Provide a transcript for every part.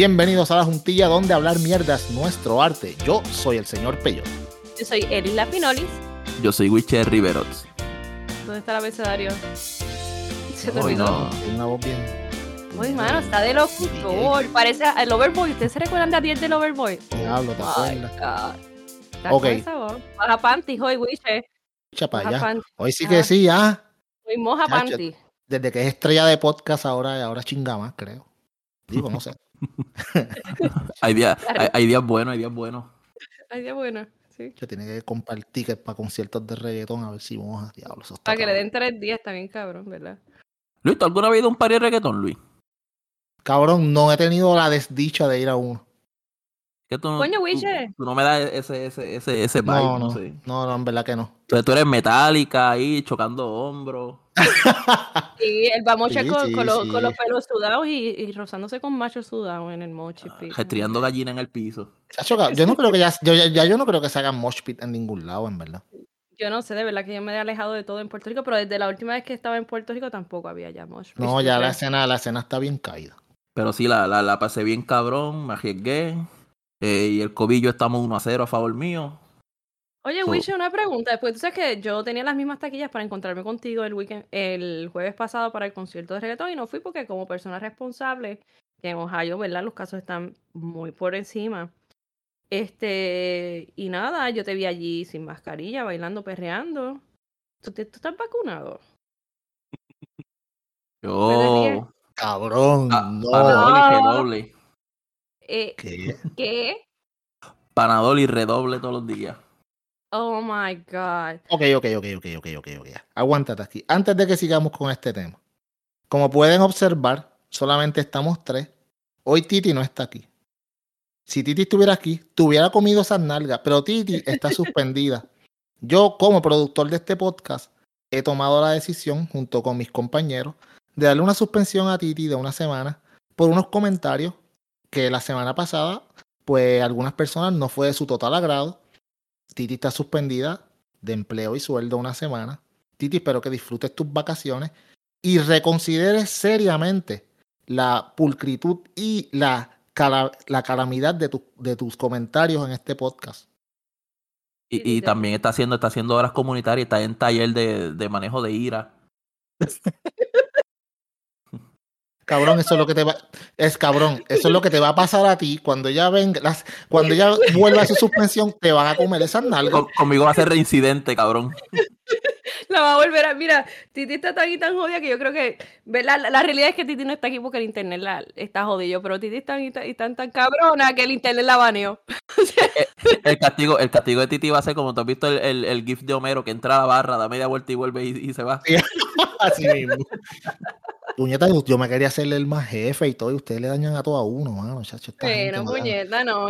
Bienvenidos a la juntilla donde hablar mierda es nuestro arte. Yo soy el señor Peyo. Yo soy Elis Lapinolis. Yo soy Witcher Riverots. ¿Dónde está el abecedario? Se olvidó. no. Tiene una voz bien. Uy, mano, está de locutor. Parece el Overboy. ¿Ustedes se recuerdan de Adiel del Overboy? Diablo, te Ay, acuerdas. Ok. con esa voz. Baja panty, hoy, Wiche. Echa para Baja allá. panty. Hoy sí Ah. que sí, ah. Hoy moja panty. Desde que es estrella de podcast ahora, ahora chinga más, creo. Digo, no sé. Hay días, Claro. hay, hay días buenos, hay días buenos. Ay, qué bueno. Sí. Yo tiene que comprar tickets para conciertos de reggaetón a ver si moja. Diablo, eso está Para que le den tres días está bien cabrón, ¿verdad? Luis, ¿tú alguna vez ido a un party de reggaetón, Luis? Cabrón, no he tenido la desdicha de ir a uno. Que tú, no- Coño, tú- no me das ese, ese, ese, ese vibe, No, no, no, sé. no, no, en verdad que no. Entonces tú eres metálica ahí, chocando hombros. Y el va mocha Sí, con, sí, con los, sí. con los pelos sudados y, y rozándose con machos sudados en el mochi. pit. Gestriando gallina en el piso. Yo no creo que ya, yo, ya, ya yo no creo que se hagan mosh pit en ningún lado, en verdad. Yo no sé, de verdad que yo me he alejado de todo en Puerto Rico, pero desde la última vez que estaba en Puerto Rico tampoco había ya mosh pit, No, ya la escena, la escena está bien caída. Pero sí, la, la, la pasé bien cabrón, me arriesgué. Eh, y el cobillo estamos 1 a 0 a favor mío. Oye, So- Wiche, una pregunta. Después tú sabes que yo tenía las mismas taquillas para encontrarme contigo el weekend, el jueves pasado para el concierto de reggaetón y no fui porque como persona responsable, que en Ohio, ¿verdad? Los casos están muy por encima. Este, y nada, yo te vi allí sin mascarilla, bailando, perreando. ¿Tú, te- tú estás vacunado? Yo. Cabrón, Ah, no. No. redoble. Eh, ¿Qué? ¿Qué? Panadol y redoble todos los días. Oh my God. Ok, ok, ok, ok, ok, ok, ok. Aguántate aquí. Antes de que sigamos con este tema. Como pueden observar, solamente estamos tres. Hoy Titi no está aquí. Si Titi estuviera aquí, tuviera comido esas nalgas, pero Titi está suspendida. Yo, como productor de este podcast, he tomado la decisión, junto con mis compañeros, de darle una suspensión a Titi de una semana por unos comentarios que la semana pasada, pues algunas personas no fue de su total agrado. Titi está suspendida de empleo y sueldo una semana. Titi, espero que disfrutes tus vacaciones y reconsideres seriamente la pulcritud y la, cala- la calamidad de, tu- de tus comentarios en este podcast. Y, y también está haciendo, está haciendo horas comunitarias, está en taller de, de manejo de ira. Cabrón, eso es lo que te va, es cabrón, eso es lo que te va a pasar a ti cuando ella venga, las- cuando ella vuelva a su suspensión, te van a comer esas nalgas. Con- conmigo va a ser reincidente, cabrón. La va a volver a. Mira, Titi está tan y tan jodida que yo creo que. ¿verdad? La, la realidad es que Titi no está aquí porque el internet la, está jodido, pero Titi está tan y tan, y tan, tan cabrona que el internet la baneó. El castigo, el castigo de Titi va a ser como tú has visto el, el, el GIF de Homero que entra a la barra, da media vuelta y vuelve y, y se va. Así mismo. Puñeta, yo, me quería hacerle el más jefe y todo, y ustedes le dañan a todo a uno, mano. Chacho, esta Pero, no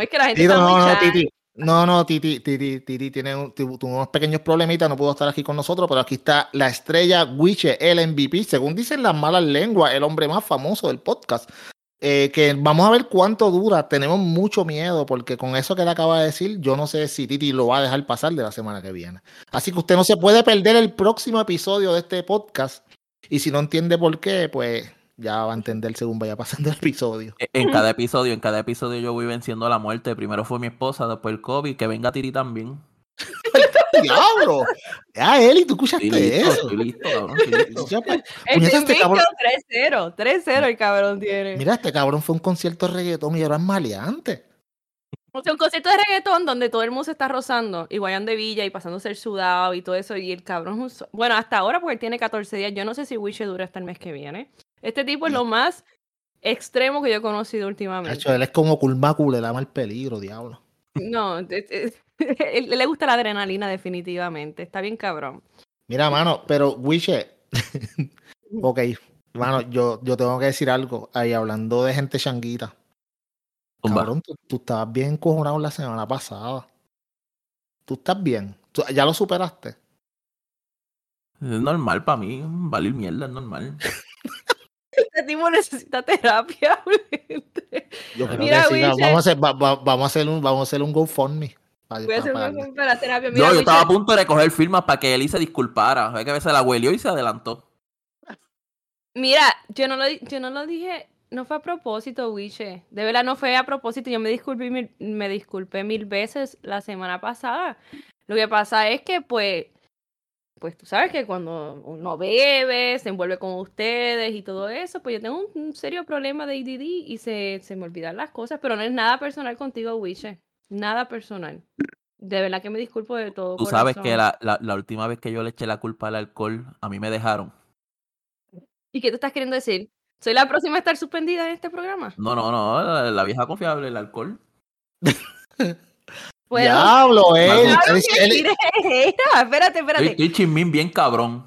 es que la gente Tito, está no, muy no. Titi. No, no, Titi, Titi, Titi tiene un- tuvo unos pequeños problemitas, no pudo estar aquí con nosotros, pero aquí está la estrella Wiche, el MVP, según dicen las malas lenguas, el hombre más famoso del podcast. Eh, que vamos a ver cuánto dura. Tenemos mucho miedo porque con eso que le acaba de decir, yo no sé si Titi lo va a dejar pasar de la semana que viene. Así que usted no se puede perder el próximo episodio de este podcast. Y si no entiende por qué, pues ya va a entender según vaya pasando el episodio. E- En cada episodio, en cada episodio yo voy venciendo la muerte. Primero fue mi esposa, después el COVID, que venga Titi también. ¡Diablo! Ya, Eli, ¿tú escuchaste Estoy listo, eso? estoy listo, cabrón, estoy listo. Ya, pues, este invicto cabrón- 3-0, 3-0 el cabrón tiene. Mira, este cabrón fue a un concierto de reggaetón y era maleante. O sea, un concierto de reggaetón donde todo el mundo se está rozando, y Guayán de Villa y pasándose el sudado y todo eso, y el cabrón, es un- bueno, hasta ahora porque él tiene 14 días, yo no sé si Wiche dura hasta el mes que viene. Este tipo es lo más extremo que yo he conocido últimamente. Hacho, él es como Kulmaku, le ama el peligro, diablo. No, le gusta la adrenalina definitivamente, está bien cabrón. Mira, mano, pero Wiche, ok, mano, yo, yo tengo que decir algo. Ahí hablando de gente changuita. Zumba. Cabrón, tú, tú estabas bien encojonado la semana pasada. Tú estás bien. Tú- ya lo superaste. Es normal para mí, valer mierda, es normal. Este tipo necesita terapia. Yo creo Mira, que sí. Vamos a hacer, va- va- vamos a hacer un, vamos a hacer un GoFundMe. para- Voy a hacer para terapia. Mira, No, yo estaba a punto de recoger firmas para que Eli se disculpara. Ve que a veces la huelió y se adelantó. mira, yo no lo, di- yo no lo dije no fue a propósito, Wiche. De verdad no fue a propósito. Yo me disculpé, mil, me disculpé mil veces la semana pasada. Lo que pasa es que, pues, pues tú sabes que cuando uno bebe, se envuelve con ustedes y todo eso, pues yo tengo un, serio problema de ADD y se, se, me olvidan las cosas, pero no es nada personal contigo, Wiche. Nada personal. De verdad que me disculpo de todo. Tú sabes que la, la, la última vez que yo le eché la culpa al alcohol, a mí me dejaron. ¿Y qué te estás queriendo decir? ¿Soy la próxima a estar suspendida en este programa? No, no, no, la, vieja confiable, el alcohol. Diablo, él. Espérate, espérate. Estoy chismín bien cabrón.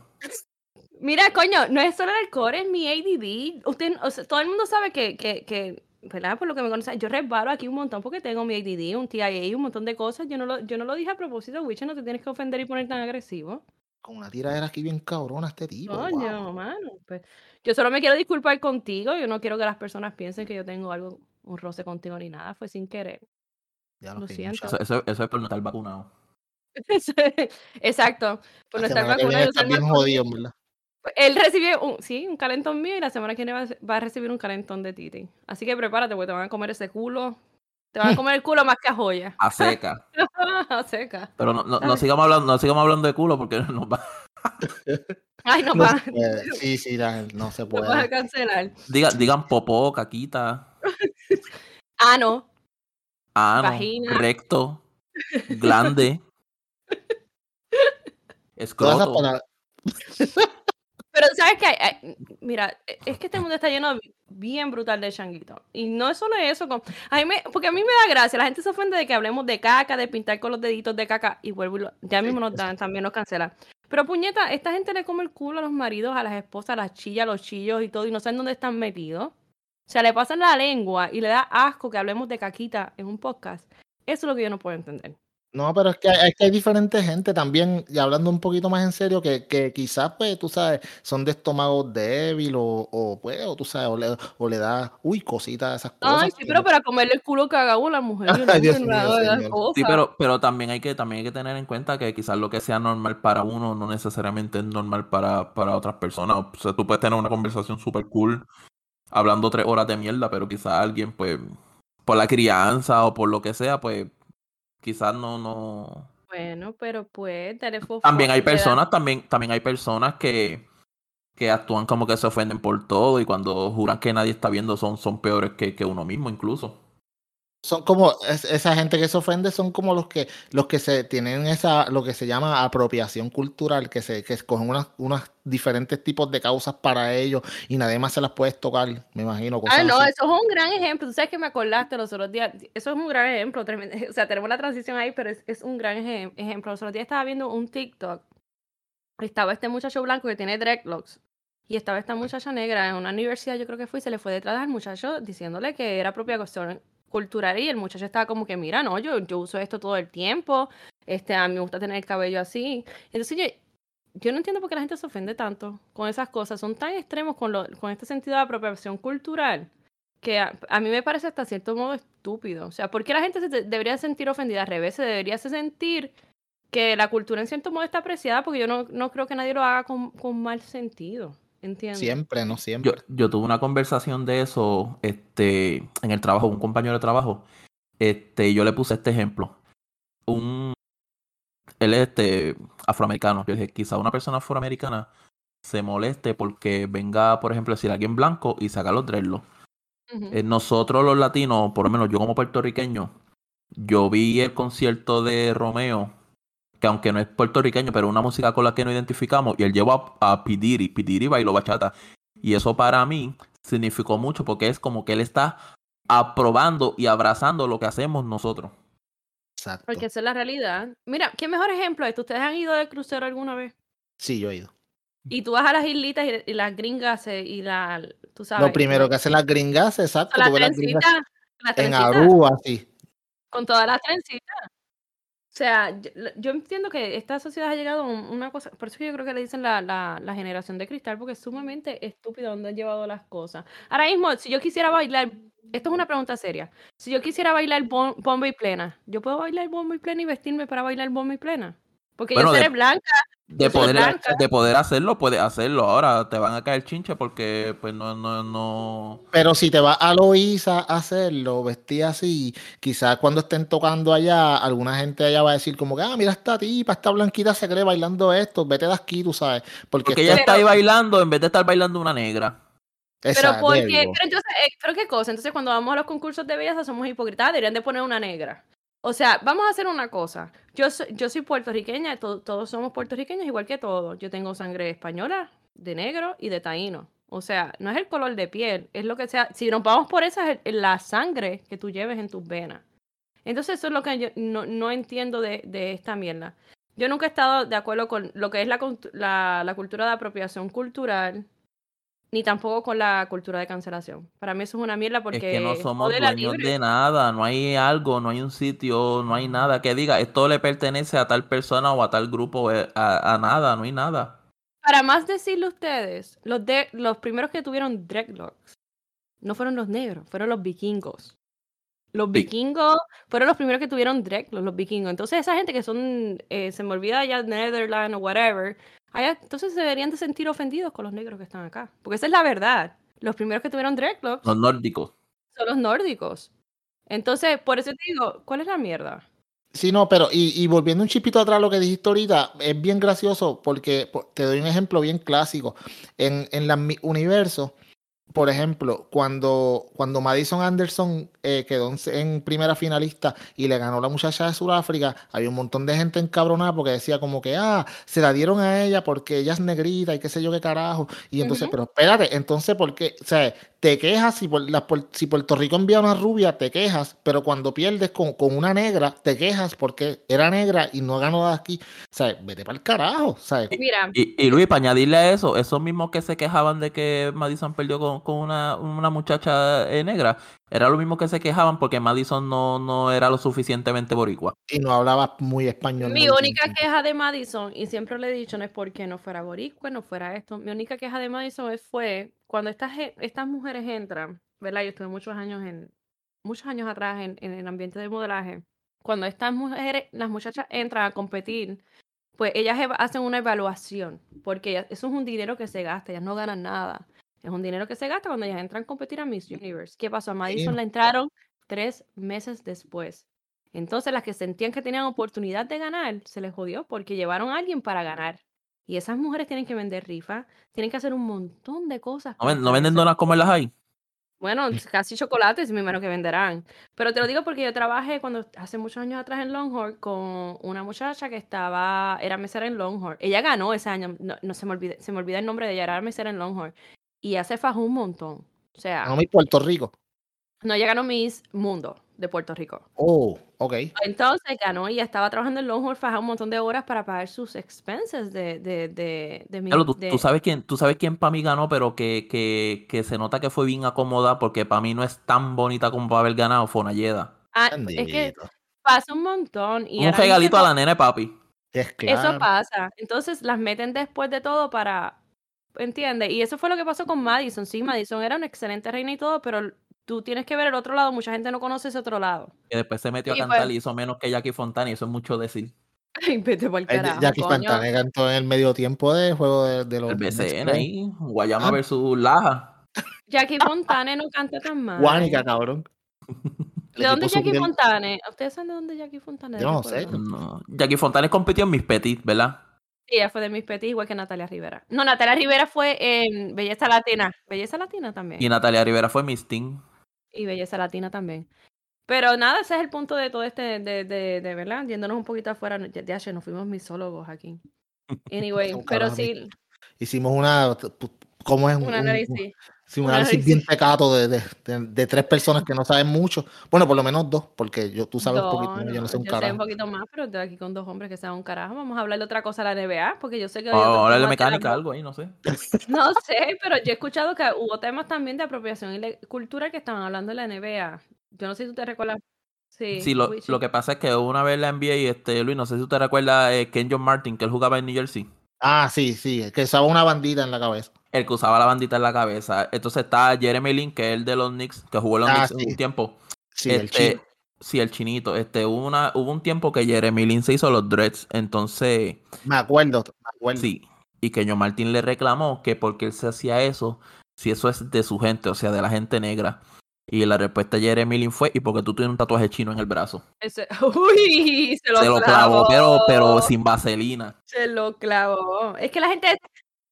Mira, coño, no es solo el alcohol, es mi ADD. Usted, todo el mundo sabe que, que, que, ¿verdad? Por lo que me conoce, yo resbalo aquí un montón porque tengo mi ADD, un TIA y un montón de cosas. Yo no lo, yo no lo dije a propósito, Witcher, no te tienes que ofender y poner tan agresivo. Con una tiradera aquí bien cabrona este tipo. Coño, mano. Pues, yo solo me quiero disculpar contigo. Yo no quiero que las personas piensen que yo tengo algo, un roce contigo ni nada. Fue sin querer. lo siento. Eso, eso, es por no estar vacunado. Exacto. Por no estar vacunado. Está bien jodido, ¿verdad? Él recibió un, sí, un calentón mío y la semana que viene va, a recibir un calentón de Titi. Así que prepárate, porque te van a comer ese culo. Te van a comer el culo más que a joya. A seca. a seca. Pero no, no, no, sigamos hablando, no sigamos hablando de culo porque nos va. Ay, no, va. Sí, sí, no se puede. No vas a cancelar. Diga, digan popó, caquita. Ano. Ano. Vagina. Recto. Glande. Escroto. Pero sabes que, mira, e, es que este mundo está lleno bien brutal de changuito. Y no es solo eso, con, a me, porque a mí me da gracia, la gente se ofende de que hablemos de caca, de pintar con los deditos de caca, y vuelvo y ya mismo nos dan, también nos cancelan. Pero puñeta, esta gente le come el culo a los maridos, a las esposas, a las chillas, a los chillos y todo, y no saben dónde están metidos. O sea, le pasan la lengua y le da asco que hablemos de caquita en un podcast. Eso es lo que yo no puedo entender. No, pero es que hay, que hay diferente gente también, y hablando un poquito más en serio, que, que quizás, pues, tú sabes, son de estómago débil o, o pues, o tú sabes, o le, o le da, uy, cositas, esas cosas. Ay, sí, pero para comerle el culo que haga una mujer. sí, pero, pero también hay que, también hay que tener en cuenta que quizás lo que sea normal para uno no necesariamente es normal para, para otras personas. O sea, tú puedes tener una conversación súper cool hablando tres horas de mierda, pero quizás alguien, pues, por la crianza o por lo que sea, pues quizás no, no. Bueno, pero pues También hay personas, también, también hay personas que, que actúan como que se ofenden por todo y cuando juran que nadie está viendo son, son peores que, que uno mismo incluso son como esa gente que se ofende son como los que los que se tienen esa lo que se llama apropiación cultural que se que escogen unas unos diferentes tipos de causas para ellos y nadie más se las puede tocar me imagino ah no eso es un gran ejemplo. Tú sabes que me acordaste los otros días eso es un gran ejemplo o sea tenemos la transición ahí pero es, es un gran ejemplo. Los otros días estaba viendo un TikTok estaba este muchacho blanco que tiene dreadlocks y estaba esta muchacha negra en una universidad, yo creo que fue, y se le fue detrás al muchacho diciéndole que era apropiación cultural y el muchacho estaba como que, mira, no, yo, yo uso esto todo el tiempo, este, a mí me gusta tener el cabello así. Entonces yo, yo no entiendo por qué la gente se ofende tanto con esas cosas, son tan extremos con, lo, con este sentido de apropiación cultural que a, mí me parece hasta cierto modo estúpido. O sea, ¿por qué la gente se debería sentir ofendida? Al revés, se debería sentir que la cultura en cierto modo está apreciada porque yo no, no creo que nadie lo haga con, con mal sentido. Siempre, no siempre. Yo, tuve una conversación de eso este, en el trabajo, un compañero de trabajo. Este, yo le puse este ejemplo. Un, él es este, afroamericano. Yo dije, quizá una persona afroamericana se moleste porque venga, por ejemplo, decir alguien blanco y saca los dreadlocks. Eh, nosotros los latinos, por lo menos yo como puertorriqueño, yo vi el concierto de Romeo que aunque no es puertorriqueño, pero una música con la que no identificamos, y él llevó a, a Pidiri, Pidiri bailó bachata. Y eso para mí significó mucho porque es como que él está aprobando y abrazando lo que hacemos nosotros. Exacto. Porque esa es la realidad. Mira, ¿qué mejor ejemplo es? ¿Ustedes han ido de crucero alguna vez? Sí, yo he ido. Y tú vas a las islitas y, las gringas y la, tú sabes. Lo primero que hacen las gringas, exacto. La trencita, en Aruba, sí. Con todas las trencitas. O sea, yo, entiendo que esta sociedad ha llegado a una cosa, por eso yo creo que le dicen la, la, la generación de cristal, porque es sumamente estúpido donde han llevado las cosas. Ahora mismo, si yo quisiera bailar, esto es una pregunta seria, si yo quisiera bailar bomba y plena, ¿yo puedo bailar bomba y plena y vestirme para bailar bomba y plena? Porque yo seré blanca, de poder, blanca. de poder hacerlo, puedes hacerlo. Ahora te van a caer chinche porque pues no, no, no. Pero si te vas a Loíza a hacerlo, vestida así, quizás cuando estén tocando allá, alguna gente allá va a decir como que, ah, mira esta tipa, esta blanquita se cree bailando esto, vete de aquí, tú sabes. Porque, Porque ella es- está ahí bailando en vez de estar bailando una negra. Pero Exacto, porque, pero entonces, eh, pero qué cosa, entonces cuando vamos a los concursos de belleza somos hipócritas, deberían de poner una negra. O sea, vamos a hacer una cosa. Yo soy, yo soy puertorriqueña, to- todos somos puertorriqueños igual que todos. Yo tengo sangre española, de negro y de taíno. O sea, no es el color de piel, es lo que sea. Si nos vamos por esa, es la sangre que tú lleves en tus venas. Entonces eso es lo que yo no, no entiendo de, de esta mierda. Yo nunca he estado de acuerdo con lo que es la, la cultura de apropiación cultural, ni tampoco con la cultura de cancelación. Para mí eso es una mierda porque es que no somos dueños libre. de nada, no hay algo, no hay un sitio, no hay nada que diga, esto le pertenece a tal persona o a tal grupo, eh, a, a nada, no hay nada. Para más decirle a ustedes, los, de, los primeros que tuvieron dreadlocks no fueron los negros, fueron los vikingos. Los vikingos fueron los primeros que tuvieron dreadlocks, los vikingos. Entonces esa gente que son, eh, se me olvida ya Netherlands o whatever, allá, entonces se deberían de sentir ofendidos con los negros que están acá. Porque esa es la verdad. Los primeros que tuvieron dreadlocks Los nórdicos. son los nórdicos. Entonces, por eso te digo, ¿cuál es la mierda? Sí, no, pero y, y volviendo un chipito atrás a lo que dijiste ahorita, es bien gracioso porque po- te doy un ejemplo bien clásico. En, en la universo, por ejemplo, cuando, cuando Madison Anderson eh, quedó en, en primera finalista y le ganó la muchacha de Sudáfrica, había un montón de gente encabronada porque decía como que, ah, se la dieron a ella porque ella es negrita y qué sé yo qué carajo. Y entonces, pero espérate, entonces, ¿por qué? O sea, te quejas si, por, la- por- si Puerto Rico envía una rubia, te quejas, pero cuando pierdes con, con una negra, te quejas porque era negra y no ganó de aquí. O sea, vete para el carajo, ¿sabes? Mira, Y, y Luis, para añadirle a eso, esos mismos que se quejaban de que Madison perdió con, con una, una muchacha eh, negra, era lo mismo que se quejaban porque Madison no, no era lo suficientemente boricua. Y no hablaba muy español. Mi muy única bien. queja de Madison, y siempre le he dicho, no es porque no fuera boricua, no fuera esto. Mi única queja de Madison fue cuando estas, estas mujeres entran, ¿verdad? Yo estuve muchos años en, muchos años atrás en, en el ambiente de modelaje. Cuando estas mujeres, las muchachas entran a competir, pues ellas hacen una evaluación, porque ellas- eso es un dinero que se gasta, ellas no ganan nada. Es un dinero que se gasta cuando ellas entran a competir a Miss Universe. ¿Qué pasó? A Madison la entraron tres meses después. Entonces las que sentían que tenían oportunidad de ganar, se les jodió porque llevaron a alguien para ganar. Y esas mujeres tienen que vender rifas, tienen que hacer un montón de cosas. ¿No, para ven- no venden donas como las hay? Bueno, casi chocolates, me imagino que venderán. Pero te lo digo porque yo trabajé cuando hace muchos años atrás en Longhorn con una muchacha que estaba, era mesera en Longhorn. Ella ganó ese año, no, no se me olvida, se me olvida el nombre de ella, era mesera en Longhorn. Y hace fajó un montón. O sea, No, mi Puerto Rico. no, ella ganó Miss Mundo de Puerto Rico. Oh, ok. Entonces ganó y estaba trabajando en Longhorn, fajó un montón de horas para pagar sus expenses de, de, de, de, mi- Diablo, ¿tú, de- tú sabes quién, tú sabes quién para mí ganó, pero que, que, que se nota que fue bien acomodada porque para mí no es tan bonita como para haber ganado, Yeda. Ah, es que pasa un montón. Y Un regalito a la nene papi. Es Eso claro. pasa. Entonces las meten después de todo para. ¿Entiendes? Y eso fue lo que pasó con Madison. Sí, Madison era una excelente reina y todo, pero tú tienes que ver el otro lado. Mucha gente no conoce ese otro lado. Que después se metió Y a cantar pues- y hizo menos que Jackie Fontana y eso es mucho decir. Ay, vete por el carajo, Jackie. Fantane cantó en el medio tiempo de juego de, de los El BCN ahí, Guayama Ah. versus Laja. Jackie Fontane no canta tan mal. Guánica, cabrón. ¿De dónde es Jackie Fontane? ¿Ustedes saben de dónde es Jackie Fontane? Yo no sé. No. Jackie Fontana compitió en Miss Petit, ¿verdad? Sí, ella fue de mis petis, igual que Natalia Rivera. No, Natalia Rivera fue en Belleza Latina. Belleza Latina también. Y Natalia Rivera fue Miss Teen. y belleza latina también. Pero nada, ese es el punto de todo este, de, de, de ¿verdad? Yéndonos un poquito afuera, ya, ya, nos fuimos misólogos aquí. Anyway, pero sí, Hicimos una. ¿Cómo es? un Un- análisis. Sí, un análisis bien tecato de, de, de- de tres personas que no saben mucho. Bueno, por lo menos dos, porque yo, tú sabes un No, poquito, yo no sé un yo sé un carajo. poquito más, pero estoy aquí con dos hombres que sean un carajo. Vamos a hablar de otra cosa de la NBA, porque yo sé que... de temas que mecánica, algo ahí, no sé. No sé, pero yo he escuchado que hubo temas también de apropiación ile- cultural que estaban hablando de la NBA. Yo no sé si tú te recuerdas. Sí, Sí, lo, lo que pasa es que una vez la NBA, este, Luis, no sé si usted recuerda eh, Ken John Martin, que él jugaba en New Jersey. Ah, sí, sí, que usaba una bandita en la cabeza. El que usaba la bandita en la cabeza. Entonces está Jeremy Lin, que es el de los Knicks, que jugó en los Ah, Knicks sí. un tiempo. Sí, el Este, chico. Sí, el chinito. Este, hubo, una, hubo un tiempo que Jeremy Lin se hizo los dreads, entonces... Me acuerdo, me acuerdo. Sí, y que John Martín le reclamó que porque él se hacía eso, si eso es de su gente, o sea, de la gente negra. Y la respuesta de Jeremy Lin fue, y porque tú tienes un tatuaje chino en el brazo. Ese- Uy, se lo, Se lo clavó, pero, pero sin vaselina. Se lo clavó. Es que la gente,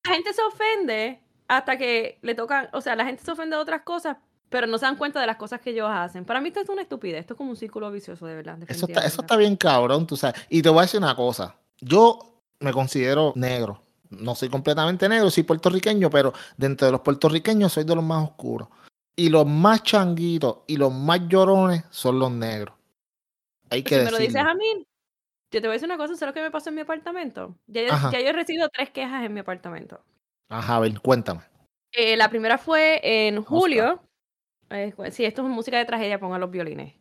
la gente se ofende hasta que le tocan, o sea, la gente se ofende de otras cosas, pero no se dan cuenta de las cosas que ellos hacen. Para mí esto es una estupidez, esto es como un círculo vicioso, de verdad. Eso está, eso está bien cabrón, tú sabes. Y te voy a decir una cosa. Yo me considero negro. No soy completamente negro, soy puertorriqueño, pero dentro de los puertorriqueños soy de los más oscuros. Y los más changuitos y los más llorones son los negros. Hay que si me lo dices a mí, yo te voy a decir una cosa, ¿sabes lo que me pasó en mi apartamento? Ya yo, Ajá. ya yo he recibido tres quejas en mi apartamento. Ajá, a ver, cuéntame. Eh, la primera fue en julio. Eh, sí, esto es música de tragedia, pongan los violines.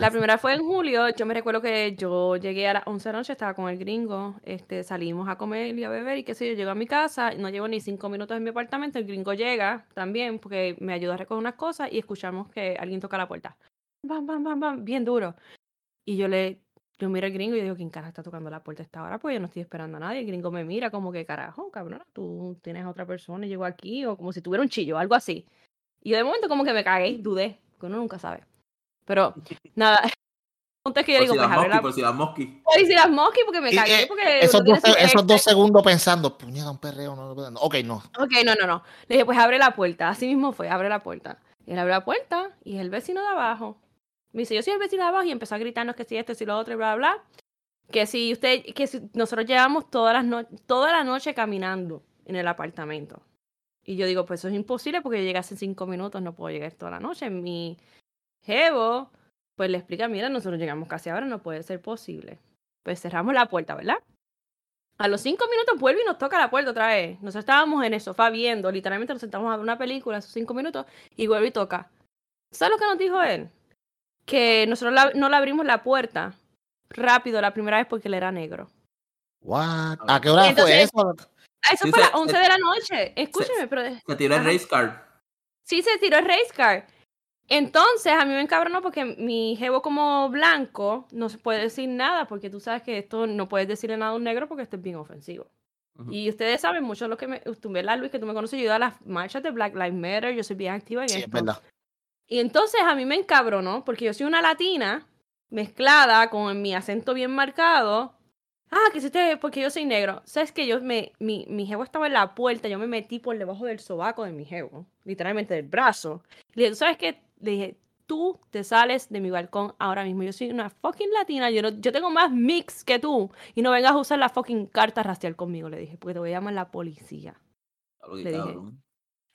La primera fue en julio. Yo me recuerdo que yo llegué a las 11 de la noche, estaba con el gringo. Este, salimos a comer y a beber y qué sé yo. Llego a mi casa, no llevo ni cinco minutos en mi apartamento. El gringo llega también porque me ayuda a recoger unas cosas y escuchamos que alguien toca la puerta. Bam, bam, bam, bam, bien duro. Y yo le, yo miro al gringo y digo, ¿quién carajo está tocando la puerta a esta hora? Pues yo no estoy esperando a nadie. El gringo me mira como que, carajo, cabrón, tú tienes a otra persona y llegó aquí, o como si tuviera un chillo, algo así. Y yo de momento como que me cagué, dudé, que uno nunca sabe. Pero, nada, punto es que yo Por digo, si pues las abre mosquis, la por si las mosquis. Voy a decir las mosquis porque me cagué, eh, porque esos, dos, esos dos segundos pensando, puñeta, un perreo. No, no, no. Ok, no. Ok, no, no, no. Le dije, pues abre la puerta. Así mismo fue, abre la puerta. Y él abre la puerta y es el vecino de abajo. Me dice, yo soy el vecino de abajo y empezó a gritarnos que si esto, si lo otro y bla, bla, bla. Que si usted, que si nosotros llevamos todas las no- toda la noche caminando en el apartamento. Y yo digo, pues eso es imposible porque yo llegué hace cinco minutos, no puedo llegar toda la noche. Mi jevo, pues le explica, mira, nosotros llegamos casi ahora, no puede ser posible. Pues cerramos la puerta, ¿verdad? A los cinco minutos vuelve y nos toca la puerta otra vez. Nosotros estábamos en el sofá viendo, literalmente nos sentamos a ver una película, esos cinco minutos, y vuelve y toca. ¿Sabes lo que nos dijo él? Que nosotros la- no le abrimos la puerta rápido la primera vez porque él era negro. What? ¿A qué hora fue eso? Ah, Eso Sí, fue a las 11 se- de la noche. Escúcheme, pero Se tiró el race card. sí se tiró el race car. Entonces, a mí me encabronó porque mi jevo como blanco no se puede decir nada porque tú sabes que esto no puedes decirle nada a un negro porque esto es bien ofensivo. Y ustedes saben mucho lo que me... Tú, ¿verdad, Luis? Que tú me conoces, yo ido a las marchas de Black Lives Matter, yo soy bien activa en Sí, es verdad. Y entonces a mí me encabronó porque yo soy una latina mezclada con mi acento bien marcado. Ah, que si usted, porque yo soy negro. ¿Sabes que yo me, mi, mi jevo estaba en la puerta, yo me metí por debajo del sobaco de mi jevo, literalmente del brazo. Y le dije, ¿tú sabes qué? Le dije, tú te sales de mi balcón ahora mismo. Yo soy una fucking latina, yo, no, yo tengo más mix que tú. Y no vengas a usar la fucking carta racial conmigo, le dije, porque te voy a llamar la policía. Claro Le dije. cabrón.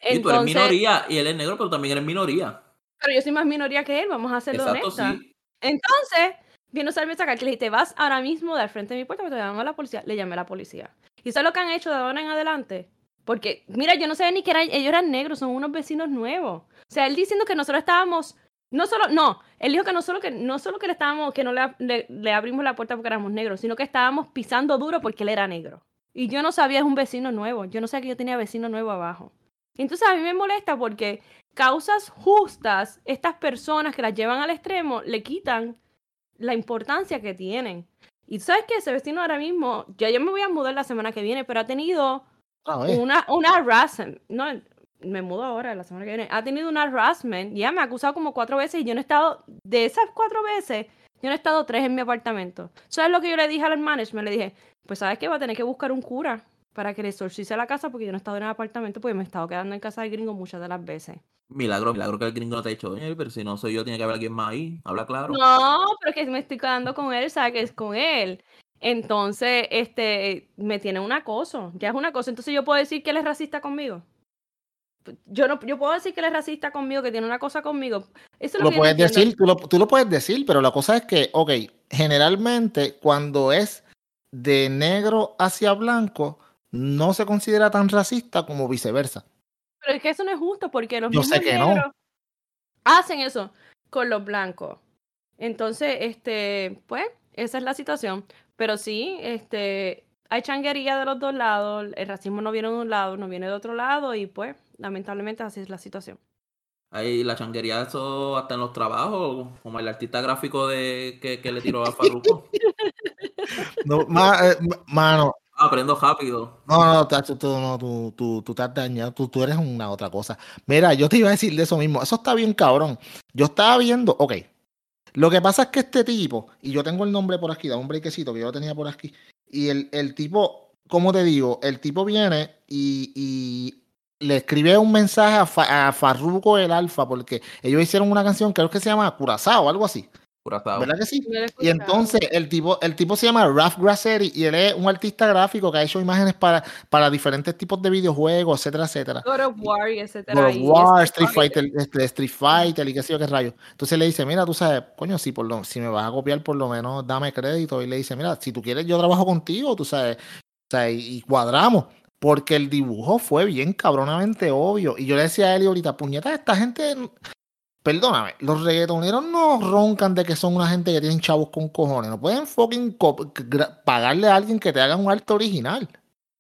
Y tú eres Entonces, minoría, y él es negro, pero también eres minoría. pero yo soy más minoría que él, vamos a hacerlo Exacto, honesta. sí. Entonces, vino a salirme a sacar que le dije, te vas ahora mismo del frente de mi puerta, porque te llamamos a la policía. Le llamé a la policía. ¿Y sabes lo que han hecho de ahora en adelante? Porque, mira, yo no sabía ni que eran, ellos eran negros, son unos vecinos nuevos. O sea, él diciendo que nosotros estábamos, no solo, no, él dijo que no solo que, no solo que le estábamos, que no le, le- le abrimos la puerta porque éramos negros, sino que estábamos pisando duro porque él era negro. Y yo no sabía, es un vecino nuevo. Yo no sabía que yo tenía vecino nuevo abajo. Entonces a mí me molesta porque causas justas, estas personas que las llevan al extremo, le quitan la importancia que tienen. Y tú sabes que ese vecino ahora mismo, ya yo me voy a mudar la semana que viene, pero ha tenido vez. una, una harassment. No, me mudo ahora, la semana que viene. Ha tenido un harassment. Ya me ha acusado como cuatro veces y yo no he estado, de esas cuatro veces, yo no he estado tres en mi apartamento. ¿Sabes lo que yo le dije al management? Le dije, pues sabes que va a tener que buscar un cura para que le exorcice la casa porque yo no he estado en el apartamento porque me he estado quedando en casa del gringo muchas de las veces. Milagro, milagro que el gringo no te ha dicho, oye, pero si no soy yo, tiene que haber alguien más ahí. Habla claro. No, pero que me estoy quedando con él, sabe que es con él. Entonces, este, me tiene un acoso, ya es un acoso. Entonces yo puedo decir que él es racista conmigo. Yo no, yo puedo decir que él es racista conmigo, que tiene una cosa conmigo. Eso es Lo no puedes decir, tú lo, tú lo puedes decir, pero la cosa es que, ok, generalmente cuando es de negro hacia blanco, no se considera tan racista como viceversa. Pero es que eso no es justo porque los Yo sé mismos no. negros hacen eso con los blancos. Entonces, este, pues, esa es la situación. Pero sí, este, hay changuería de los dos lados, el racismo no viene de un lado, no viene de otro lado, y pues, lamentablemente así es la situación. Ahí la changuería, eso hasta en los trabajos, como el artista gráfico de que, que le tiró a Farruko. No, ma- eh, ma- mano, Aprendo rápido. no, no, tacho, tú, no, tú, tú, tú has dañado, tú, tú eres una otra cosa. Mira, yo te iba a decir de eso mismo, eso está bien cabrón. Yo estaba viendo, ok, lo que pasa es que este tipo, y yo tengo el nombre por aquí, da un brequecito que yo lo tenía por aquí, y el, el tipo, ¿cómo te digo? El tipo viene y, y le escribe un mensaje a, Fa- a Farruko el Alfa, porque ellos hicieron una canción, creo que se llama Curazao o algo así, Curazao. ¿verdad que sí? Y entonces el tipo, el tipo se llama Ralph Grassetti y él es un artista gráfico que ha hecho imágenes para, para diferentes tipos de videojuegos, etcétera, etcétera. God of War y etcétera. God of War, Street Street Fighter, este, Street Fighter y qué sé yo qué rayo. Entonces le dice, mira, tú sabes, coño, si por lo, si me vas a copiar, por lo menos dame crédito. Y le dice, mira, si tú quieres, yo trabajo contigo, tú sabes, o sea, y, y cuadramos. Porque el dibujo fue bien cabronamente obvio. Y yo le decía a él ahorita, puñeta, esta gente, perdóname, los reggaetoneros no roncan de que son una gente que tienen chavos con cojones. No pueden fucking pagarle a alguien que te haga un arte original.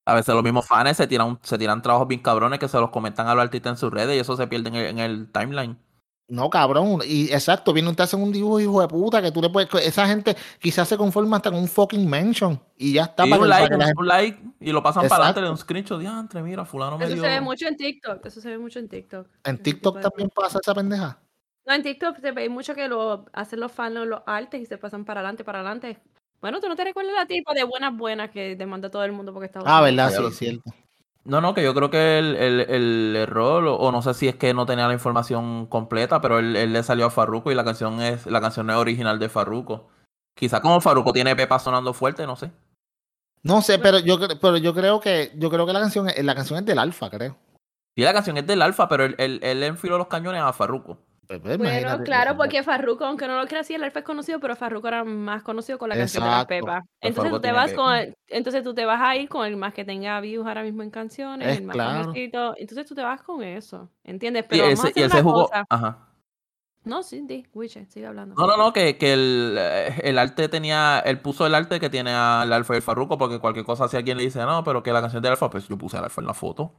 A veces los mismos fans se tiran, se tiran trabajos bien cabrones que se los comentan a los artistas en sus redes y eso se pierde en el, en el timeline. No, cabrón. Y exacto, viene un te hacen un dibujo hijo de puta que tú le puedes. Esa gente quizás se conforma hasta con un fucking mention y ya está. Y para un que- like, para un, gente- un like y lo pasan para adelante, Exacto. le dan un screenshot, diantre, mira, fulano me Eso dio... se ve mucho en TikTok. Eso se ve mucho en TikTok. En TikTok de también pasa esa pendeja. No, en TikTok se ve mucho que lo hacen los fans los, los artes y se pasan para adelante, para adelante. Bueno, tú no te recuerdas la tipa de buenas buenas que demanda todo el mundo porque estaba Ah, verdad, sí, es cierto. No, no, que yo creo que el, el- el error, o, o no sé si es que no tenía la información completa, pero él, él le salió a Farruko y la canción es la canción no es original de Farruko. Quizá como Farruko tiene Pepa sonando fuerte, no sé. No sé, pero yo, pero yo creo que yo creo que la canción es, la canción es del Alfa, creo. Sí, la canción es del Alfa, pero él, él, él enfiló los cañones a Farruko. Pues, pues, Bueno, imagínate, claro, porque Farruko, aunque no lo creas así, el Alfa es conocido, pero Farruko era más conocido con la canción de la. Pepa. Pues Entonces tú te vas que- con el- entonces tú te vas a ir con el más que tenga views ahora mismo en canciones, Es el más claro. famosito. Entonces tú te vas con eso, ¿entiendes? Y Pero él, vamos a hacer una cosa. Ajá. No, sí, di, Wiche, sigue hablando. No, no, no, que, que el, eh, el arte tenía, él puso el arte que tiene al Alfa y el Farruko, porque cualquier cosa si alguien le dice, no, pero que la canción del Alfa, pues yo puse al Alfa en la foto.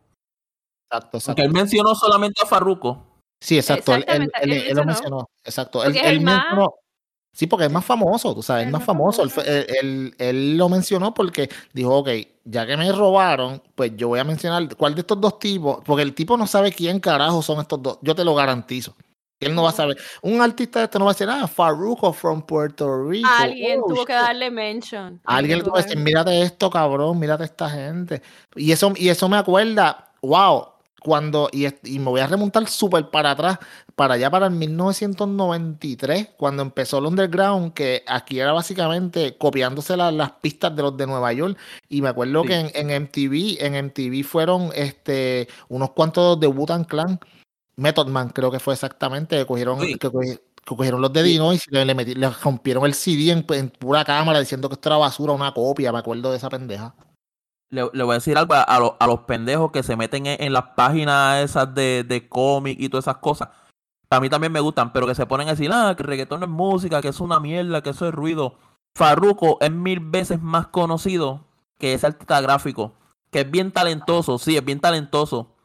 Exacto, exacto. Porque él mencionó solamente a Farruko. Sí, exacto. Él, él- Exactamente, él- él él lo mencionó. Exacto. Él, el más- mencionó- Sí, porque es más famoso, tú sabes, es más famoso. Él, lo mencionó porque dijo, ok, ya que me robaron, pues yo voy a mencionar cuál de estos dos tipos, porque el tipo no sabe quién carajo son estos dos. Yo te lo garantizo. Él no va a saber. Un artista de este no va a decir, ah, Farruko from Puerto Rico. Alguien Oh, tuvo shit. que darle mention. Alguien le tuvo que decir, mírate esto, cabrón, mírate esta gente. Y eso, y eso me acuerda, wow, cuando, y, y me voy a remontar súper para atrás, para allá para el 1993, cuando empezó el underground, que aquí era básicamente copiándose la- las pistas de los de Nueva York. Y me acuerdo Sí. que en, en MTV, en MTV fueron este, unos cuantos de Wu-Tang Clan, Method Man creo que fue exactamente, que cogieron, Sí. que cogi- que cogieron los de Sí. Dinois y le, le metí- le rompieron el CD en, en pura cámara diciendo que esto era basura, una copia, me acuerdo de esa pendeja. Le, voy a decir algo a, los- a los pendejos que se meten en, las páginas esas de, de cómic y todas esas cosas. A mí también me gustan, pero que se ponen a decir, ah, que reggaetón no es música, que es una mierda, que eso es ruido. Farruko es mil veces más conocido que ese artista gráfico, que es bien talentoso, sí, es bien talentoso.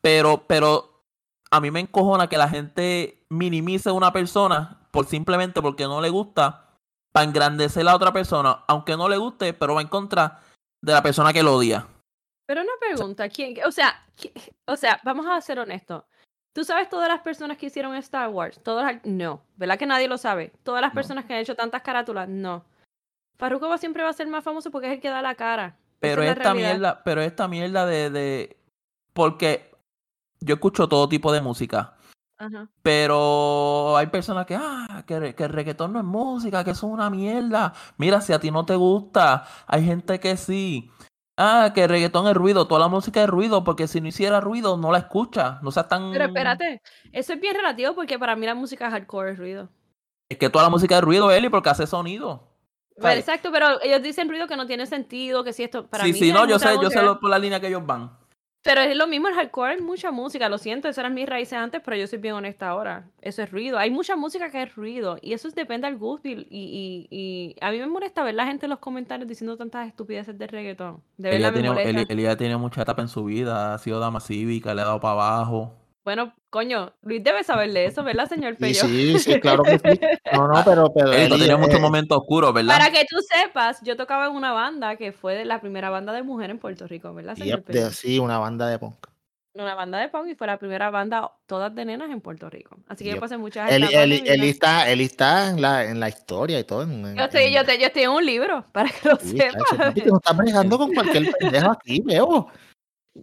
Pero, pero a mí me encojona que la gente minimice a una persona por simplemente porque no le gusta, para engrandecer a otra persona, aunque no le guste, pero va en contra de la persona que lo odia. Pero una pregunta, ¿quién? O sea, o sea, vamos a ser honestos. ¿Tú sabes todas las personas que hicieron Star Wars? Todas no, ¿verdad que nadie lo sabe? Todas las No. personas que han hecho tantas carátulas, no. Farruko siempre va a ser más famoso porque es el que da la cara. Pero esta mierda, pero esta mierda de, de. Porque yo escucho todo tipo de música. Ajá. Pero hay personas que, ah, que, que el reggaetón no es música, que eso es una mierda. Mira, si a ti no te gusta, hay gente que sí. Ah, que el reggaetón es ruido, toda la música es ruido, porque si no hiciera ruido, no la escuchas. No seas tan. Pero espérate, eso es bien relativo porque para mí la música hardcore es ruido. Es que toda la música es ruido, Eli, porque hace sonido. Pero exacto, pero ellos dicen ruido que no tiene sentido, que si esto para sí, mí sí, no, yo sé, yo sé lo- por la línea que ellos van. Pero es lo mismo, el hardcore es mucha música, lo siento, esas eran mis raíces antes, pero yo soy bien honesta ahora. Eso es ruido. Hay mucha música que es ruido y eso es- depende del gusto y, y, y- a mí me molesta ver la gente en los comentarios diciendo tantas estupideces de reggaetón. De Ella verdad me tiene, Eli ya tiene mucha etapa en su vida, ha sido dama cívica, le ha dado para abajo. Bueno, coño, Luis debe saber de eso, ¿verdad, señor Pello? sí, sí, claro que sí. No, no, pero, pero tú Eli, tenías muchos eh, momentos oscuros, ¿verdad? Para que tú sepas, yo tocaba en una banda que fue de la primera banda de mujer en Puerto Rico, ¿verdad, señor yep, Pello? de- sí, una banda de punk. Una banda de punk y fue la primera banda todas de nenas en Puerto Rico. Así que yo pasé muchas. Eli está, Eli está en la, en la historia y todo. en- en- Yo estoy, yo, en- te- yo estoy en un libro, para que lo sí, sepas. no estás bregando con cualquier pendejo aquí, veo.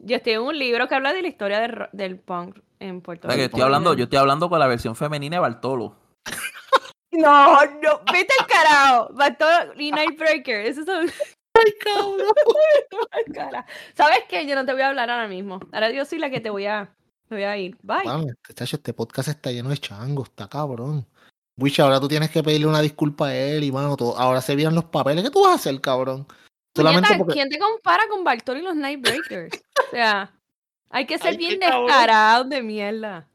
Yo estoy en un libro que habla de la historia del, punk en Puerto O sea, que yo Rico. estoy hablando, yo estoy hablando con la versión femenina de Bartolo. No, no, vete al carajo. Bartolo y Nightbreaker. Esos son. Ay, cabrón. ¿Sabes qué? Yo no te voy a hablar ahora mismo. Ahora yo soy la que te voy a, te voy a ir. Bye. Mano, este, este podcast está lleno de changos, está cabrón. Wish, ahora tú tienes que pedirle una disculpa a él y mano, todo- ahora se vienen los papeles. ¿Qué tú vas a hacer, cabrón? Solamente porque. ¿Quién te compara con Bartolo y los Nightbreakers? O sea, hay que ser Ay, bien descarados de mierda.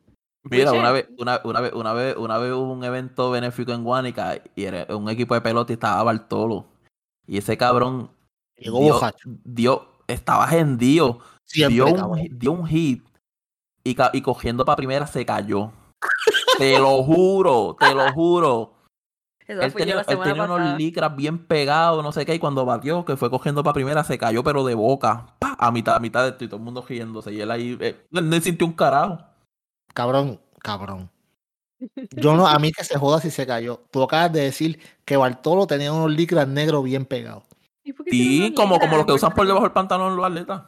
Mira, una vez, una, una vez, una vez, una vez hubo un evento benéfico en Guánica y era un equipo de pelota y estaba Bartolo. Y ese cabrón Llegó dio, bojacho. dio- estaba hendido, Siempre, dio un, dio un hit y, y cogiendo para primera se cayó. te lo juro, te lo juro. Eso Él tenía, él unos licras bien pegados, no sé qué, y cuando batió, que fue cogiendo para primera, se cayó, pero de boca, ¡pa! a mitad, a mitad de esto, y todo el mundo riéndose. Y él ahí, eh, él no sintió un carajo. Cabrón, cabrón. Yo no, a mí que se joda si se cayó. Tú acabas de decir que Bartolo tenía unos licras negros bien pegados. ¿Y por qué tiene Sí, como, como los que usan por debajo del pantalón los atletas.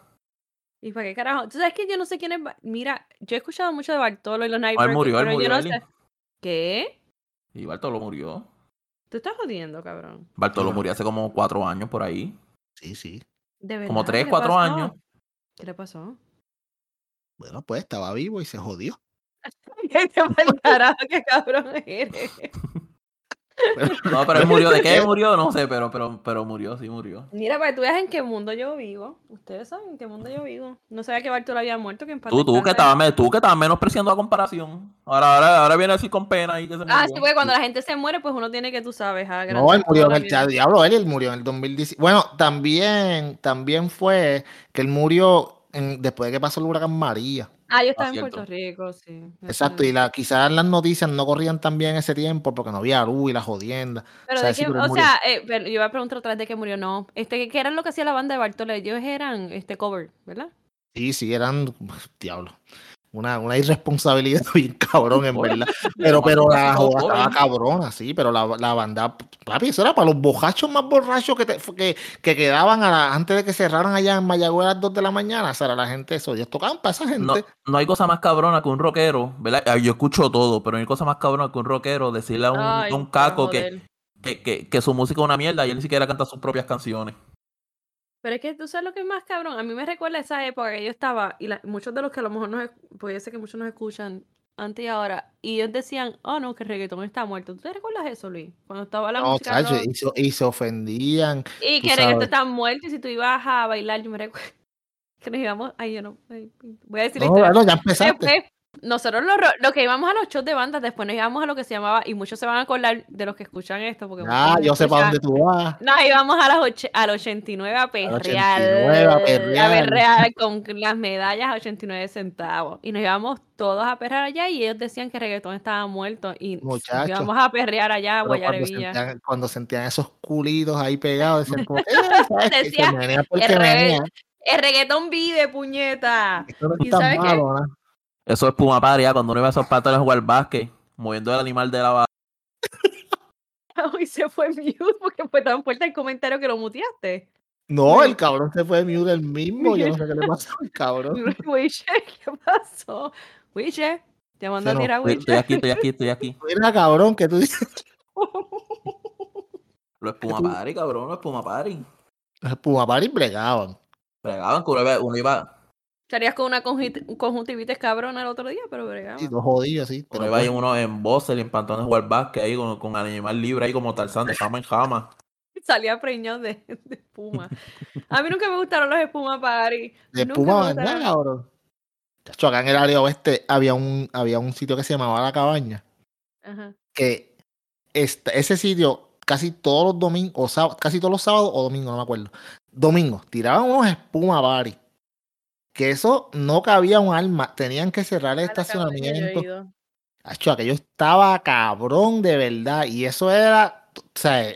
¿Y para qué carajo? ¿Tú sabes que yo no sé quién es? Ba- Mira, yo he escuchado mucho de Bartolo y los él Nightbreakers, murió, él murió, no sé. ¿Qué? Y Bartolo murió. ¿Tú estás jodiendo, cabrón? Bartolo murió hace como cuatro años por ahí. Sí, sí. ¿De verdad? Como ¿Qué tres, cuatro pasó? años. ¿Qué le pasó? Bueno, pues estaba vivo y se jodió. ¿Qué te pa'l carajo, qué cabrón eres? No, pero él murió. ¿De qué murió? No sé, pero, pero, pero murió, sí murió. Mira, para que tú veas en qué mundo yo vivo. Ustedes saben en qué mundo yo vivo. No sabía que Bartolo había muerto, que en Tú, tú, que estabas, tú que estabas menospreciando la comparación. Ahora, ahora, ahora viene a decir con pena y que se Ah, murió. sí, porque cuando la gente se muere, pues uno tiene que, tú sabes, ah, No, él murió en el diablo, él, él murió en el 2010. Bueno, también, también fue que él murió en- después de que pasó el huracán María. Ah, yo estaba en cierto. Puerto Rico, sí. Exacto, y la, quizás las noticias no corrían tan bien ese tiempo porque no había luz y la jodienda. Pero o sea, de sí, qué, pero él o sea, eh, pero yo iba a preguntar otra vez de qué murió, no. Este, ¿qué era lo que hacía la banda de Bartolo? Ellos eran este cover, ¿verdad? Sí, sí, eran, diablo, una, una irresponsabilidad bien cabrón, en verdad. Pero, pero la estaba joven. cabrona, sí, pero la, la banda, papi, eso era para los bojachos más borrachos que, te- que, que quedaban a la- antes de que cerraran allá en Mayagüez a las 2 de la mañana. O sea, era la gente, eso, ellos tocaban para esa No, gente. no hay cosa más cabrona que un rockero, ¿verdad? Ah, Yo escucho todo, pero no hay cosa más cabrona que un rockero decirle a un, a un caco que, que, que, que su música es una mierda y él ni siquiera canta sus propias canciones. Pero es que tú sabes lo que es más cabrón. A mí me recuerda esa época que yo estaba, y la- muchos de los que a lo mejor nos, puede ser que muchos nos escuchan antes y ahora, y ellos decían, oh no, que el reggaetón está muerto. ¿Tú te recuerdas eso, Luis? Cuando estaba la No, música chacho, rock, y, se, y se ofendían. y que el reggaetón está muerto, y si tú ibas a bailar, yo me recuerdo que nos íbamos, ay, yo no, ay, voy a decir la No, historia. bueno, ya empezaste. Después, nosotros los, los que íbamos a los shows de bandas, después nos íbamos a lo que se llamaba, y muchos se van a acordar de los que escuchan esto, porque Ah, yo sé para dónde tú vas. Nos íbamos a las al 89 a perrear. 89 a perrear. perrear con las medallas a 89 centavos. Y nos íbamos todos a perrear allá y ellos decían que el reggaetón estaba muerto. Y nos Muchacho. íbamos a perrear allá a cuando Guayarevilla. cuando sentían esos culitos ahí pegados, decían como, "Eh, ¿sabes? Decía, el menea. El reggaetón vive, puñeta. Esto no ¿Y es tan sabe qué? malo, ¿no? Eso es Puma Paria, cuando uno iba a esos patones a jugar básquet, moviendo el animal de la ba- Y se fue mute porque fue tan fuerte el comentario que lo muteaste. No, el cabrón se fue mute el mismo. Yo no sé qué le pasó al cabrón. Wiche, ¿qué pasó? Wiche, te mando a tirar Estoy, estoy Wiche. aquí, estoy aquí, estoy aquí. Mira, cabrón, que tú dices. Lo es Puma Party, cabrón, lo es Puma Party. Los Pumapari bregaban. Bregaban que uno iba, uno iba, Estarías con una conjunti- conjuntivitis cabrona el otro día, pero bregaba. Y dos jodidos uno Pero iba ahí pues, uno en Bossel, en pantalones de jugar básquet ahí con, con animal libre ahí como Tarzán de jama en jama. Salía preñado de, de espuma. A mí nunca me gustaron los espuma party. de nunca espuma, me ¿verdad, gustaron. cabrón? Chacho, acá en el área oeste había un, había un sitio que se llamaba La Cabaña. Ajá. Que esta- ese sitio, casi todos los domingos, o casi todos los sábados o domingos, no me acuerdo. Domingos, tiraban unos espuma party. Que eso no cabía un alma. Tenían que cerrar el A estacionamiento. Acho, aquello estaba cabrón de verdad. Y eso era, o sea,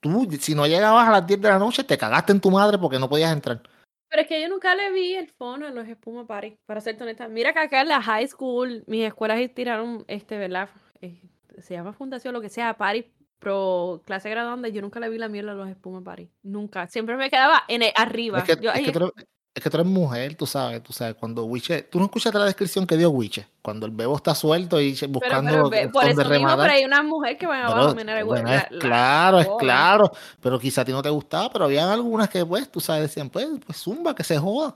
tú, si no llegabas a las 10 de la noche, te cagaste en tu madre porque no podías entrar. Pero es que yo nunca le vi el fondo en los espuma party, para ser honesta. Mira que acá en la high school, mis escuelas tiraron, este, ¿verdad? Eh, se llama fundación, lo que sea, party pro clase graduanda. Yo nunca le vi la mierda a los espuma party. Nunca. Siempre me quedaba en el- arriba. Es que, Yo, es, que es que tú eres mujer, tú sabes, tú sabes, cuando Wiche, tú no escuchaste la descripción que dio Wiche, cuando el bebo está suelto y pero, buscando pero ve- por eso mismo, pero hay una mujer que van Pero, a mirar el bueno, la- es la- claro, es claro, pero quizá a ti no te gustaba, pero habían algunas que pues, tú sabes, decían, pues, pues zumba, que se joda.